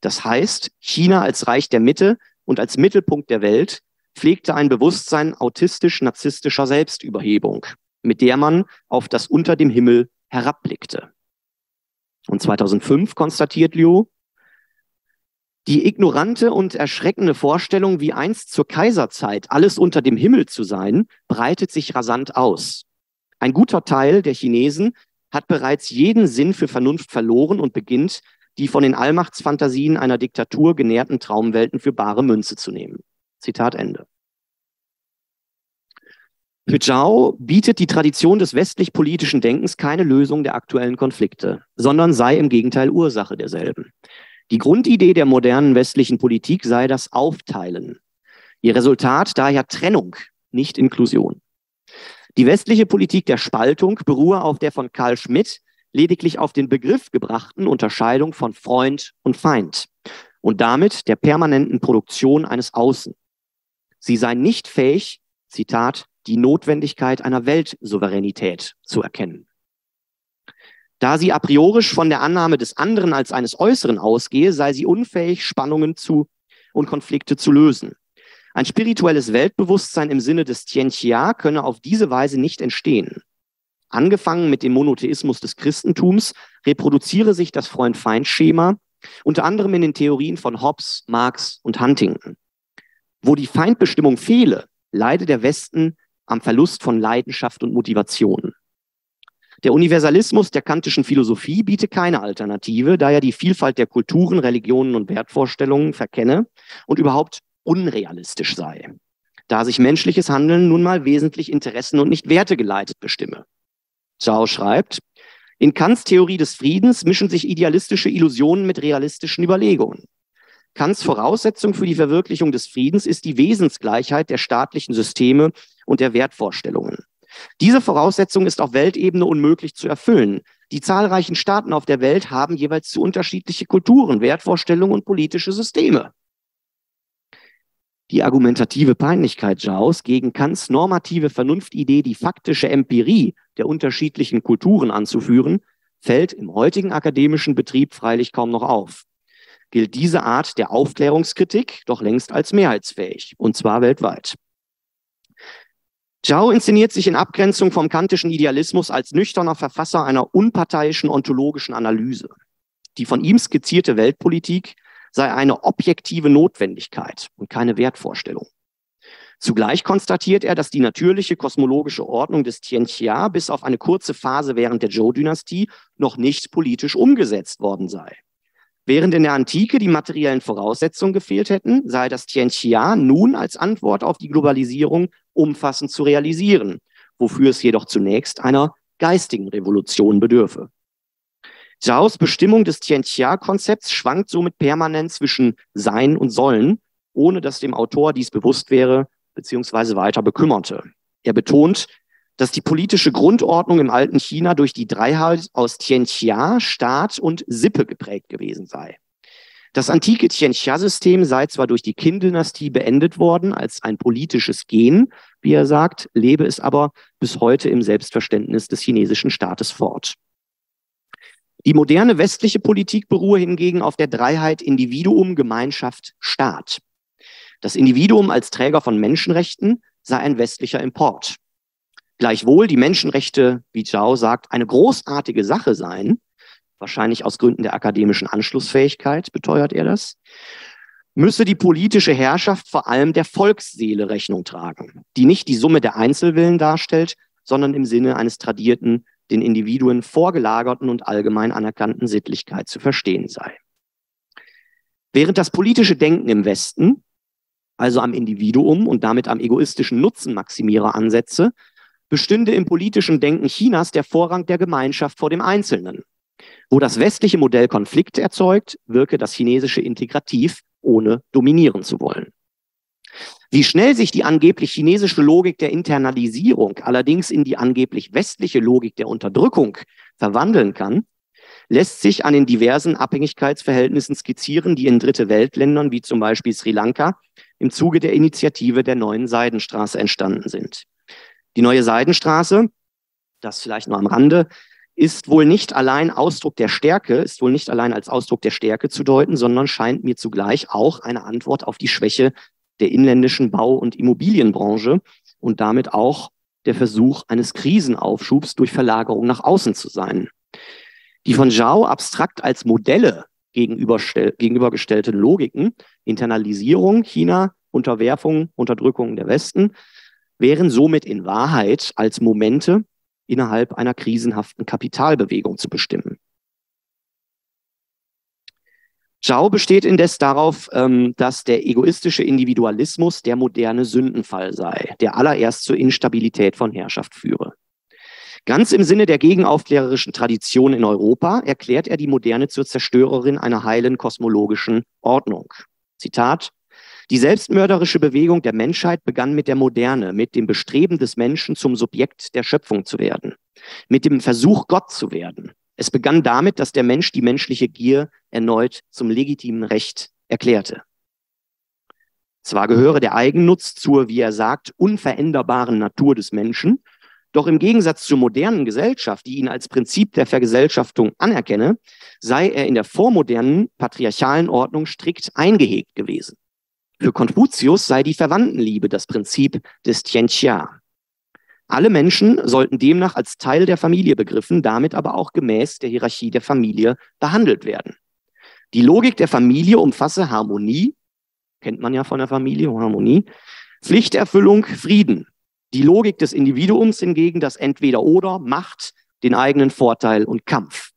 Das heißt, China als Reich der Mitte und als Mittelpunkt der Welt pflegte ein Bewusstsein autistisch-narzisstischer Selbstüberhebung, mit der man auf das unter dem Himmel herabblickte. Und 2005 konstatiert Liu, die ignorante und erschreckende Vorstellung, wie einst zur Kaiserzeit alles unter dem Himmel zu sein, breitet sich rasant aus. Ein guter Teil der Chinesen hat bereits jeden Sinn für Vernunft verloren und beginnt, die von den Allmachtsfantasien einer Diktatur genährten Traumwelten für bare Münze zu nehmen. Zitat Ende. Für Zhao bietet die Tradition des westlich-politischen Denkens keine Lösung der aktuellen Konflikte, sondern sei im Gegenteil Ursache derselben. Die Grundidee der modernen westlichen Politik sei das Aufteilen. Ihr Resultat daher Trennung, nicht Inklusion. Die westliche Politik der Spaltung beruhe auf der von Karl Schmidt lediglich auf den Begriff gebrachten Unterscheidung von Freund und Feind und damit der permanenten Produktion eines Außen. Sie sei nicht fähig, Zitat, die Notwendigkeit einer Weltsouveränität zu erkennen. Da sie a priori von der Annahme des anderen als eines Äußeren ausgehe, sei sie unfähig, Spannungen zu und Konflikte zu lösen. Ein spirituelles Weltbewusstsein im Sinne des Tianxia könne auf diese Weise nicht entstehen. Angefangen mit dem Monotheismus des Christentums reproduziere sich das Freund-Feind-Schema, unter anderem in den Theorien von Hobbes, Marx und Huntington. Wo die Feindbestimmung fehle, leide der Westen am Verlust von Leidenschaft und Motivation. Der Universalismus der kantischen Philosophie biete keine Alternative, da er die Vielfalt der Kulturen, Religionen und Wertvorstellungen verkenne und überhaupt unrealistisch sei, da sich menschliches Handeln nun mal wesentlich Interessen und nicht Werte geleitet bestimme. Zhao schreibt, in Kants Theorie des Friedens mischen sich idealistische Illusionen mit realistischen Überlegungen. Kants Voraussetzung für die Verwirklichung des Friedens ist die Wesensgleichheit der staatlichen Systeme und der Wertvorstellungen. Diese Voraussetzung ist auf Weltebene unmöglich zu erfüllen. Die zahlreichen Staaten auf der Welt haben jeweils zu unterschiedliche Kulturen, Wertvorstellungen und politische Systeme. Die argumentative Peinlichkeit Jaus gegen Kants normative Vernunftidee, die faktische Empirie der unterschiedlichen Kulturen anzuführen, fällt im heutigen akademischen Betrieb freilich kaum noch auf. Gilt diese Art der Aufklärungskritik doch längst als mehrheitsfähig, und zwar weltweit. Zhao inszeniert sich in Abgrenzung vom kantischen Idealismus als nüchterner Verfasser einer unparteiischen ontologischen Analyse. Die von ihm skizzierte Weltpolitik sei eine objektive Notwendigkeit und keine Wertvorstellung. Zugleich konstatiert er, dass die natürliche kosmologische Ordnung des Tianxia bis auf eine kurze Phase während der Zhou-Dynastie noch nicht politisch umgesetzt worden sei. Während in der Antike die materiellen Voraussetzungen gefehlt hätten, sei das Tianxia nun als Antwort auf die Globalisierung umfassend zu realisieren, wofür es jedoch zunächst einer geistigen Revolution bedürfe. Zhaos Bestimmung des Tianxia-Konzepts schwankt somit permanent zwischen Sein und Sollen, ohne dass dem Autor dies bewusst wäre bzw. weiter bekümmerte. Er betont, dass die politische Grundordnung im alten China durch die Dreiheit aus Tianxia, Staat und Sippe geprägt gewesen sei. Das antike Tianxia-System sei zwar durch die Qin-Dynastie beendet worden als ein politisches Gen, wie er sagt, lebe es aber bis heute im Selbstverständnis des chinesischen Staates fort. Die moderne westliche Politik beruhe hingegen auf der Dreiheit Individuum, Gemeinschaft, Staat. Das Individuum als Träger von Menschenrechten sei ein westlicher Import. Gleichwohl die Menschenrechte, wie Zhao sagt, eine großartige Sache seien, wahrscheinlich aus Gründen der akademischen Anschlussfähigkeit beteuert er das, müsse die politische Herrschaft vor allem der Volksseele Rechnung tragen, die nicht die Summe der Einzelwillen darstellt, sondern im Sinne eines tradierten den Individuen vorgelagerten und allgemein anerkannten Sittlichkeit zu verstehen sei. Während das politische Denken im Westen, also am Individuum und damit am egoistischen Nutzenmaximierer ansetze, bestünde im politischen Denken Chinas der Vorrang der Gemeinschaft vor dem Einzelnen. Wo das westliche Modell Konflikte erzeugt, wirke das chinesische integrativ, ohne dominieren zu wollen. Wie schnell sich die angeblich chinesische Logik der Internalisierung allerdings in die angeblich westliche Logik der Unterdrückung verwandeln kann, lässt sich an den diversen Abhängigkeitsverhältnissen skizzieren, die in dritte Weltländern wie zum Beispiel Sri Lanka im Zuge der Initiative der neuen Seidenstraße entstanden sind. Die neue Seidenstraße, das vielleicht nur am Rande, ist wohl nicht allein Ausdruck der Stärke, ist wohl nicht allein als Ausdruck der Stärke zu deuten, sondern scheint mir zugleich auch eine Antwort auf die Schwäche der inländischen Bau- und Immobilienbranche und damit auch der Versuch eines Krisenaufschubs durch Verlagerung nach außen zu sein. Die von Zhao abstrakt als Modelle gegenübergestellte Logiken, Internalisierung China, Unterwerfung, Unterdrückung der Westen, wären somit in Wahrheit als Momente innerhalb einer krisenhaften Kapitalbewegung zu bestimmen. Zhao besteht indes darauf, ähm, dass der egoistische Individualismus der moderne Sündenfall sei, der allererst zur Instabilität von Herrschaft führe. Ganz im Sinne der gegenaufklärerischen Tradition in Europa erklärt er die Moderne zur Zerstörerin einer heilen kosmologischen Ordnung. Zitat, die selbstmörderische Bewegung der Menschheit begann mit der Moderne, mit dem Bestreben des Menschen zum Subjekt der Schöpfung zu werden, mit dem Versuch, Gott zu werden. Es begann damit, dass der Mensch die menschliche Gier erneut zum legitimen Recht erklärte. Zwar gehöre der Eigennutz zur, wie er sagt, unveränderbaren Natur des Menschen, doch im Gegensatz zur modernen Gesellschaft, die ihn als Prinzip der Vergesellschaftung anerkenne, sei er in der vormodernen patriarchalen Ordnung strikt eingehegt gewesen. Für Konfuzius sei die Verwandtenliebe das Prinzip des Tianxia. Alle Menschen sollten demnach als Teil der Familie begriffen, damit aber auch gemäß der Hierarchie der Familie behandelt werden. Die Logik der Familie umfasse Harmonie, kennt man ja von der Familie, Harmonie, Pflichterfüllung, Frieden. Die Logik des Individuums hingegen das Entweder-Oder, Macht, den eigenen Vorteil und Kampf.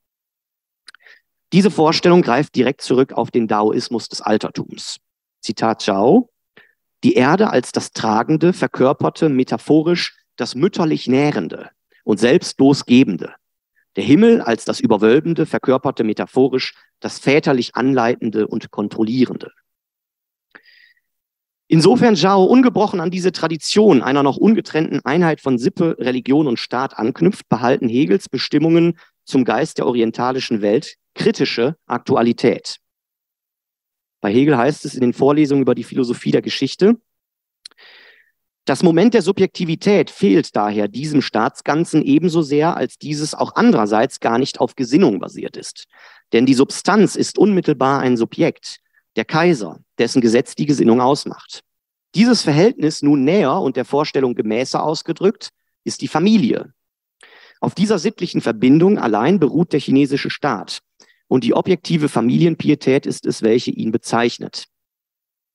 Diese Vorstellung greift direkt zurück auf den Daoismus des Altertums. Zitat Zhao, die Erde als das Tragende verkörperte metaphorisch das mütterlich Nährende und selbstlos Gebende. Der Himmel als das Überwölbende verkörperte metaphorisch das väterlich Anleitende und Kontrollierende. Insofern Zhao ungebrochen an diese Tradition einer noch ungetrennten Einheit von Sippe, Religion und Staat anknüpft, behalten Hegels Bestimmungen zum Geist der orientalischen Welt kritische Aktualität. Bei Hegel heißt es in den Vorlesungen über die Philosophie der Geschichte, das Moment der Subjektivität fehlt daher diesem Staatsganzen ebenso sehr, als dieses auch andererseits gar nicht auf Gesinnung basiert ist. Denn die Substanz ist unmittelbar ein Subjekt, der Kaiser, dessen Gesetz die Gesinnung ausmacht. Dieses Verhältnis nun näher und der Vorstellung gemäßer ausgedrückt, ist die Familie. Auf dieser sittlichen Verbindung allein beruht der chinesische Staat. Und die objektive Familienpietät ist es, welche ihn bezeichnet.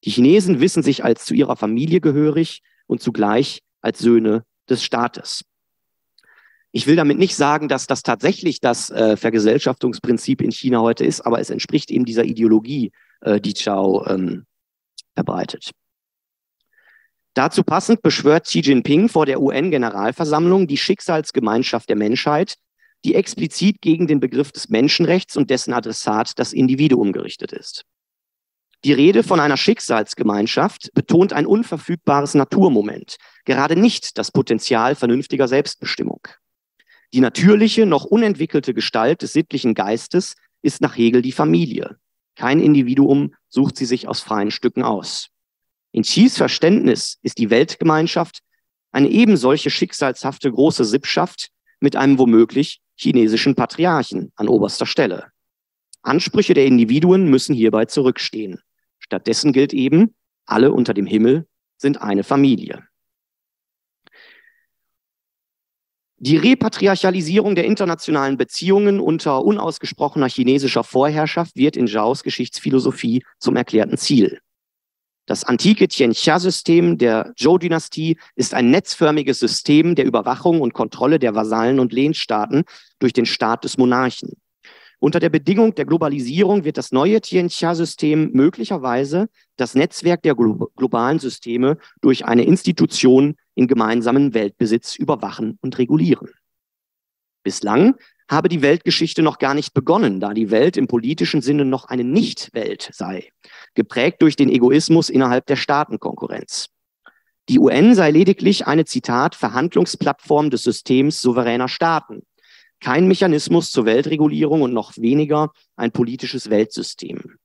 Die Chinesen wissen sich als zu ihrer Familie gehörig und zugleich als Söhne des Staates. Ich will damit nicht sagen, dass das tatsächlich das äh, Vergesellschaftungsprinzip in China heute ist, aber es entspricht eben dieser Ideologie, äh, die Chao ähm, verbreitet. Dazu passend beschwört Xi Jinping vor der UN-Generalversammlung die Schicksalsgemeinschaft der Menschheit die explizit gegen den Begriff des Menschenrechts und dessen Adressat das Individuum gerichtet ist. Die Rede von einer Schicksalsgemeinschaft betont ein unverfügbares Naturmoment, gerade nicht das Potenzial vernünftiger Selbstbestimmung. Die natürliche, noch unentwickelte Gestalt des sittlichen Geistes ist nach Hegel die Familie. Kein Individuum sucht sie sich aus freien Stücken aus. In Chis Verständnis ist die Weltgemeinschaft eine ebensolche schicksalshafte große Sippschaft mit einem womöglich chinesischen Patriarchen an oberster Stelle. Ansprüche der Individuen müssen hierbei zurückstehen. Stattdessen gilt eben, alle unter dem Himmel sind eine Familie. Die Repatriarchalisierung der internationalen Beziehungen unter unausgesprochener chinesischer Vorherrschaft wird in Zhaos Geschichtsphilosophie zum erklärten Ziel. Das antike Tianxia-System der Zhou-Dynastie ist ein netzförmiges System der Überwachung und Kontrolle der Vasallen und Lehnstaaten durch den Staat des Monarchen. Unter der Bedingung der Globalisierung wird das neue Tianxia-System möglicherweise das Netzwerk der globalen Systeme durch eine Institution in gemeinsamen Weltbesitz überwachen und regulieren. Bislang habe die Weltgeschichte noch gar nicht begonnen, da die Welt im politischen Sinne noch eine Nicht-Welt sei, geprägt durch den Egoismus innerhalb der Staatenkonkurrenz. Die UN sei lediglich eine, Zitat, Verhandlungsplattform des Systems souveräner Staaten, kein Mechanismus zur Weltregulierung und noch weniger ein politisches Weltsystem.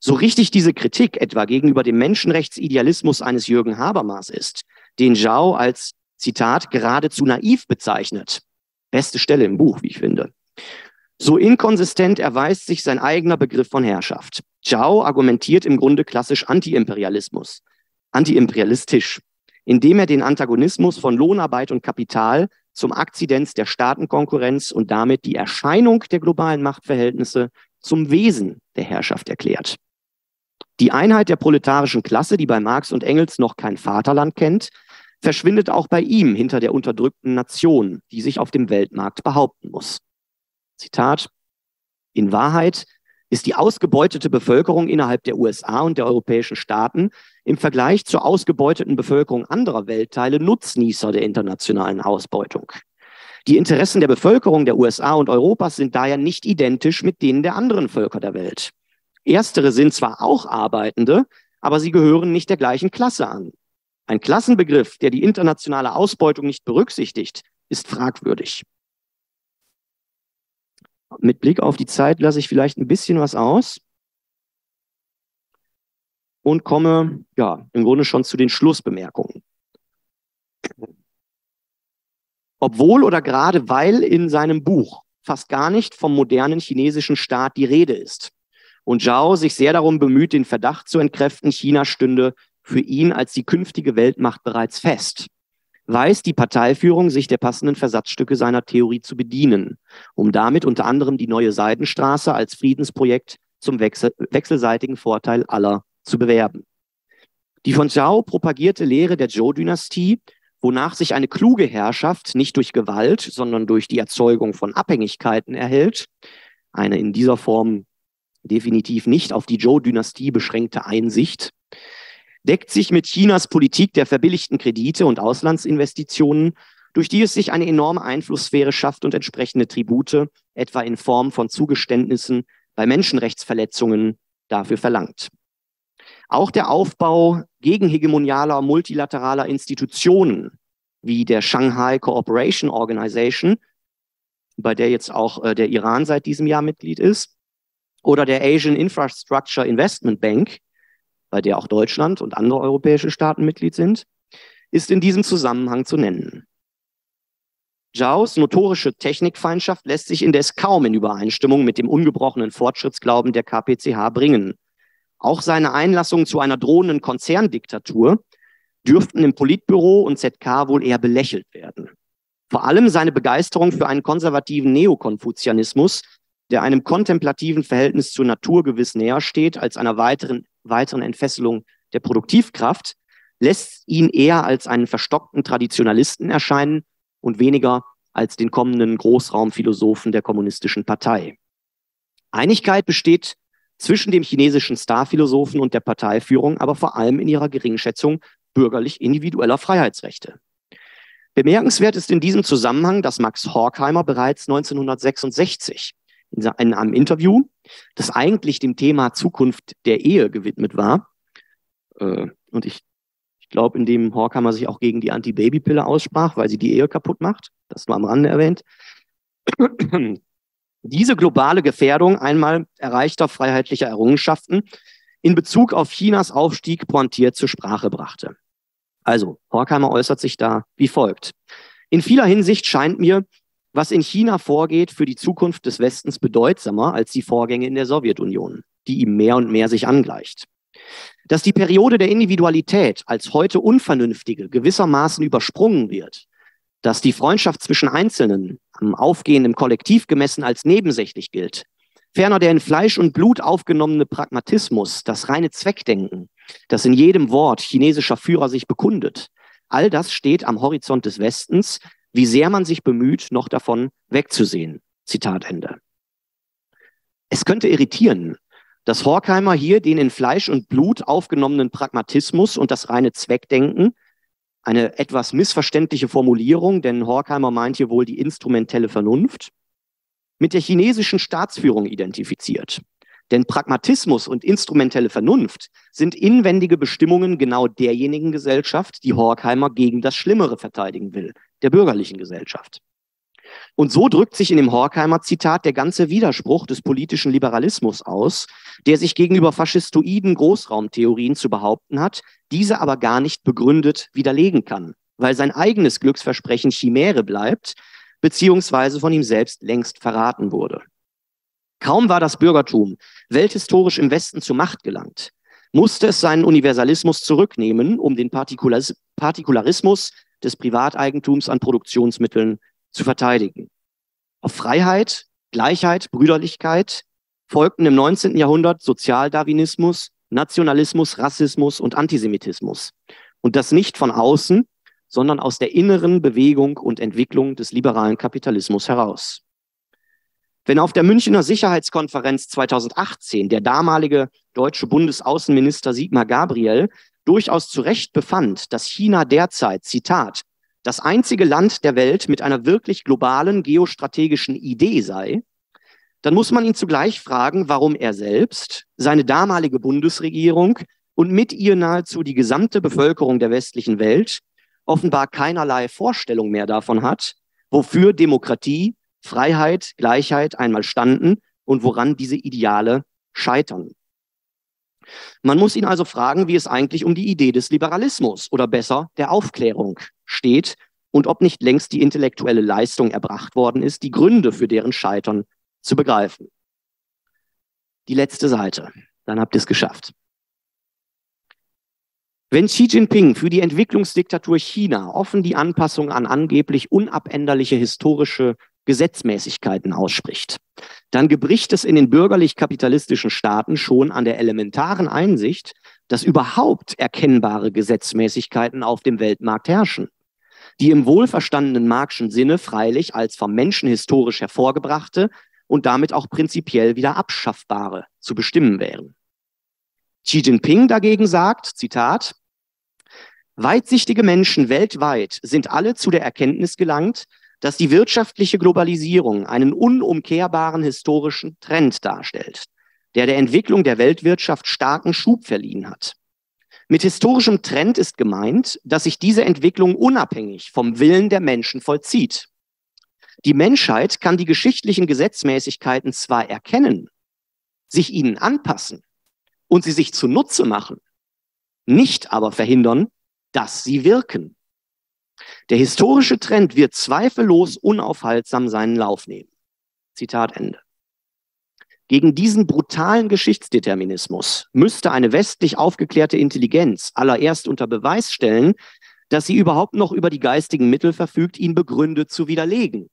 So richtig diese Kritik etwa gegenüber dem Menschenrechtsidealismus eines Jürgen Habermas ist, den Zhao als, Zitat, geradezu naiv bezeichnet, Beste Stelle im Buch, wie ich finde. So inkonsistent erweist sich sein eigener Begriff von Herrschaft. Zhao argumentiert im Grunde klassisch Anti-Imperialismus, anti-imperialistisch, indem er den Antagonismus von Lohnarbeit und Kapital zum Akzidenz der Staatenkonkurrenz und damit die Erscheinung der globalen Machtverhältnisse zum Wesen der Herrschaft erklärt. Die Einheit der proletarischen Klasse, die bei Marx und Engels noch kein Vaterland kennt, verschwindet auch bei ihm hinter der unterdrückten Nation, die sich auf dem Weltmarkt behaupten muss. Zitat, in Wahrheit ist die ausgebeutete Bevölkerung innerhalb der USA und der europäischen Staaten im Vergleich zur ausgebeuteten Bevölkerung anderer Weltteile Nutznießer der internationalen Ausbeutung. Die Interessen der Bevölkerung der USA und Europas sind daher nicht identisch mit denen der anderen Völker der Welt. Erstere sind zwar auch Arbeitende, aber sie gehören nicht der gleichen Klasse an. Ein Klassenbegriff, der die internationale Ausbeutung nicht berücksichtigt, ist fragwürdig. Mit Blick auf die Zeit lasse ich vielleicht ein bisschen was aus und komme ja im Grunde schon zu den Schlussbemerkungen. Obwohl oder gerade weil in seinem Buch fast gar nicht vom modernen chinesischen Staat die Rede ist und Zhao sich sehr darum bemüht, den Verdacht zu entkräften, China stünde für ihn als die künftige Weltmacht bereits fest weiß die Parteiführung, sich der passenden Versatzstücke seiner Theorie zu bedienen, um damit unter anderem die neue Seidenstraße als Friedensprojekt zum wechsel wechselseitigen Vorteil aller zu bewerben. Die von Zhao propagierte Lehre der Zhou-Dynastie, wonach sich eine kluge Herrschaft nicht durch Gewalt, sondern durch die Erzeugung von Abhängigkeiten erhält, eine in dieser Form definitiv nicht auf die Zhou-Dynastie beschränkte Einsicht, deckt sich mit Chinas Politik der verbilligten Kredite und Auslandsinvestitionen, durch die es sich eine enorme Einflusssphäre schafft und entsprechende Tribute, etwa in Form von Zugeständnissen bei Menschenrechtsverletzungen, dafür verlangt. Auch der Aufbau gegenhegemonialer multilateraler Institutionen wie der Shanghai Cooperation Organization, bei der jetzt auch äh, der Iran seit diesem Jahr Mitglied ist, oder der Asian Infrastructure Investment Bank, bei der auch Deutschland und andere europäische Staaten Mitglied sind, ist in diesem Zusammenhang zu nennen. Zhaos notorische Technikfeindschaft lässt sich indes kaum in Übereinstimmung mit dem ungebrochenen Fortschrittsglauben der KPCH bringen. Auch seine Einlassung zu einer drohenden Konzerndiktatur dürften im Politbüro und ZK wohl eher belächelt werden. Vor allem seine Begeisterung für einen konservativen Neokonfuzianismus, der einem kontemplativen Verhältnis zur Natur gewiss näher steht als einer weiteren weiteren Entfesselung der Produktivkraft, lässt ihn eher als einen verstockten Traditionalisten erscheinen und weniger als den kommenden Großraumphilosophen der kommunistischen Partei. Einigkeit besteht zwischen dem chinesischen Starphilosophen und der Parteiführung, aber vor allem in ihrer Geringschätzung bürgerlich individueller Freiheitsrechte. Bemerkenswert ist in diesem Zusammenhang, dass Max Horkheimer bereits 1966 in einem Interview, das eigentlich dem Thema Zukunft der Ehe gewidmet war. Äh, und ich, ich glaube, in dem Horkheimer sich auch gegen die Anti-Baby-Pille aussprach, weil sie die Ehe kaputt macht. Das nur am Rande erwähnt. Diese globale Gefährdung einmal erreichter freiheitlicher Errungenschaften in Bezug auf Chinas Aufstieg pointiert zur Sprache brachte. Also, Horkheimer äußert sich da wie folgt. In vieler Hinsicht scheint mir, was in China vorgeht, für die Zukunft des Westens bedeutsamer als die Vorgänge in der Sowjetunion, die ihm mehr und mehr sich angleicht. Dass die Periode der Individualität als heute unvernünftige gewissermaßen übersprungen wird, dass die Freundschaft zwischen Einzelnen am aufgehenden Kollektiv gemessen als nebensächlich gilt, ferner der in Fleisch und Blut aufgenommene Pragmatismus, das reine Zweckdenken, das in jedem Wort chinesischer Führer sich bekundet, all das steht am Horizont des Westens wie sehr man sich bemüht, noch davon wegzusehen. Zitat Ende. Es könnte irritieren, dass Horkheimer hier den in Fleisch und Blut aufgenommenen Pragmatismus und das reine Zweckdenken, eine etwas missverständliche Formulierung, denn Horkheimer meint hier wohl die instrumentelle Vernunft, mit der chinesischen Staatsführung identifiziert. Denn Pragmatismus und instrumentelle Vernunft sind inwendige Bestimmungen genau derjenigen Gesellschaft, die Horkheimer gegen das Schlimmere verteidigen will, der bürgerlichen Gesellschaft. Und so drückt sich in dem Horkheimer Zitat der ganze Widerspruch des politischen Liberalismus aus, der sich gegenüber faschistoiden Großraumtheorien zu behaupten hat, diese aber gar nicht begründet widerlegen kann, weil sein eigenes Glücksversprechen Chimäre bleibt, beziehungsweise von ihm selbst längst verraten wurde. Kaum war das Bürgertum welthistorisch im Westen zur Macht gelangt, musste es seinen Universalismus zurücknehmen, um den Partikularismus des Privateigentums an Produktionsmitteln zu verteidigen. Auf Freiheit, Gleichheit, Brüderlichkeit folgten im 19. Jahrhundert Sozialdarwinismus, Nationalismus, Rassismus und Antisemitismus. Und das nicht von außen, sondern aus der inneren Bewegung und Entwicklung des liberalen Kapitalismus heraus. Wenn auf der Münchner Sicherheitskonferenz 2018 der damalige deutsche Bundesaußenminister Sigmar Gabriel durchaus zu Recht befand, dass China derzeit, Zitat, das einzige Land der Welt mit einer wirklich globalen geostrategischen Idee sei, dann muss man ihn zugleich fragen, warum er selbst, seine damalige Bundesregierung und mit ihr nahezu die gesamte Bevölkerung der westlichen Welt offenbar keinerlei Vorstellung mehr davon hat, wofür Demokratie, Freiheit, Gleichheit einmal standen und woran diese Ideale scheitern. Man muss ihn also fragen, wie es eigentlich um die Idee des Liberalismus oder besser der Aufklärung steht und ob nicht längst die intellektuelle Leistung erbracht worden ist, die Gründe für deren Scheitern zu begreifen. Die letzte Seite, dann habt ihr es geschafft. Wenn Xi Jinping für die Entwicklungsdiktatur China offen die Anpassung an angeblich unabänderliche historische Gesetzmäßigkeiten ausspricht, dann gebricht es in den bürgerlich-kapitalistischen Staaten schon an der elementaren Einsicht, dass überhaupt erkennbare Gesetzmäßigkeiten auf dem Weltmarkt herrschen, die im wohlverstandenen Marxischen Sinne freilich als vom Menschen historisch hervorgebrachte und damit auch prinzipiell wieder abschaffbare zu bestimmen wären. Xi Jinping dagegen sagt, Zitat, Weitsichtige Menschen weltweit sind alle zu der Erkenntnis gelangt, dass die wirtschaftliche Globalisierung einen unumkehrbaren historischen Trend darstellt, der der Entwicklung der Weltwirtschaft starken Schub verliehen hat. Mit historischem Trend ist gemeint, dass sich diese Entwicklung unabhängig vom Willen der Menschen vollzieht. Die Menschheit kann die geschichtlichen Gesetzmäßigkeiten zwar erkennen, sich ihnen anpassen und sie sich zunutze machen, nicht aber verhindern, dass sie wirken. Der historische Trend wird zweifellos unaufhaltsam seinen Lauf nehmen. Zitat Ende. Gegen diesen brutalen Geschichtsdeterminismus müsste eine westlich aufgeklärte Intelligenz allererst unter Beweis stellen, dass sie überhaupt noch über die geistigen Mittel verfügt, ihn begründet zu widerlegen.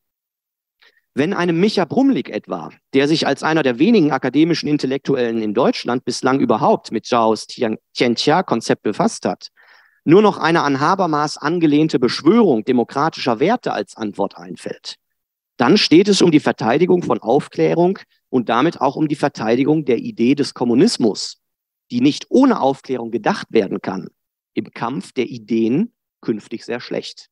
Wenn einem Micha Brumlik etwa, der sich als einer der wenigen akademischen Intellektuellen in Deutschland bislang überhaupt mit Zhaos Tianxia-Konzept befasst hat, nur noch eine an Habermas angelehnte Beschwörung demokratischer Werte als Antwort einfällt, dann steht es um die Verteidigung von Aufklärung und damit auch um die Verteidigung der Idee des Kommunismus, die nicht ohne Aufklärung gedacht werden kann, im Kampf der Ideen künftig sehr schlecht.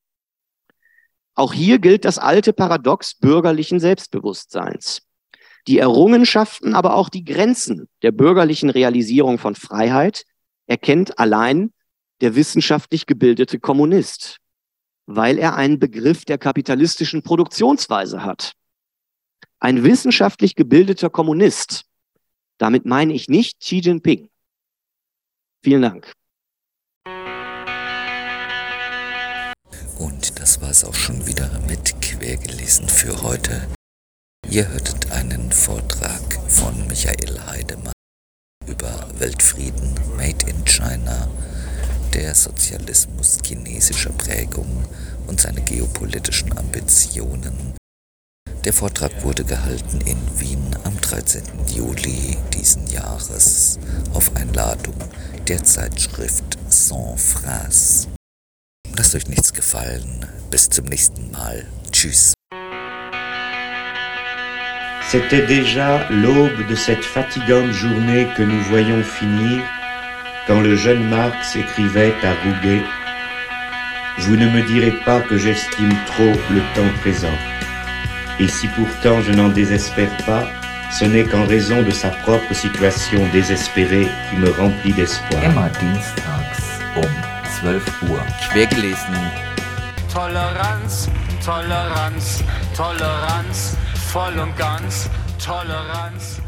Auch hier gilt das alte Paradox bürgerlichen Selbstbewusstseins. Die Errungenschaften, aber auch die Grenzen der bürgerlichen Realisierung von Freiheit erkennt allein der wissenschaftlich gebildete Kommunist, weil er einen Begriff der kapitalistischen Produktionsweise hat. Ein wissenschaftlich gebildeter Kommunist. Damit meine ich nicht Xi Jinping. Vielen Dank. Und das war es auch schon wieder mit Quergelesen für heute. Ihr hörtet einen Vortrag von Michael Heidemann über Weltfrieden Made in China der Sozialismus chinesischer Prägung und seine geopolitischen Ambitionen. Der Vortrag wurde gehalten in Wien am 13. Juli diesen Jahres auf Einladung der Zeitschrift Sans Phrase. Lasst euch nichts gefallen. Bis zum nächsten Mal. Tschüss. C'était déjà l'aube de cette fatigante journée que nous voyons finir quand le jeune Marx écrivait à Rouget Vous ne me direz pas que j'estime trop le temps présent. Et si pourtant je n'en désespère pas, ce n'est qu'en raison de sa propre situation désespérée qui me remplit d'espoir. Immer dienstags um 12 Uhr. Quergelesen. Toleranz, Toleranz, Toleranz, voll und ganz, Toleranz.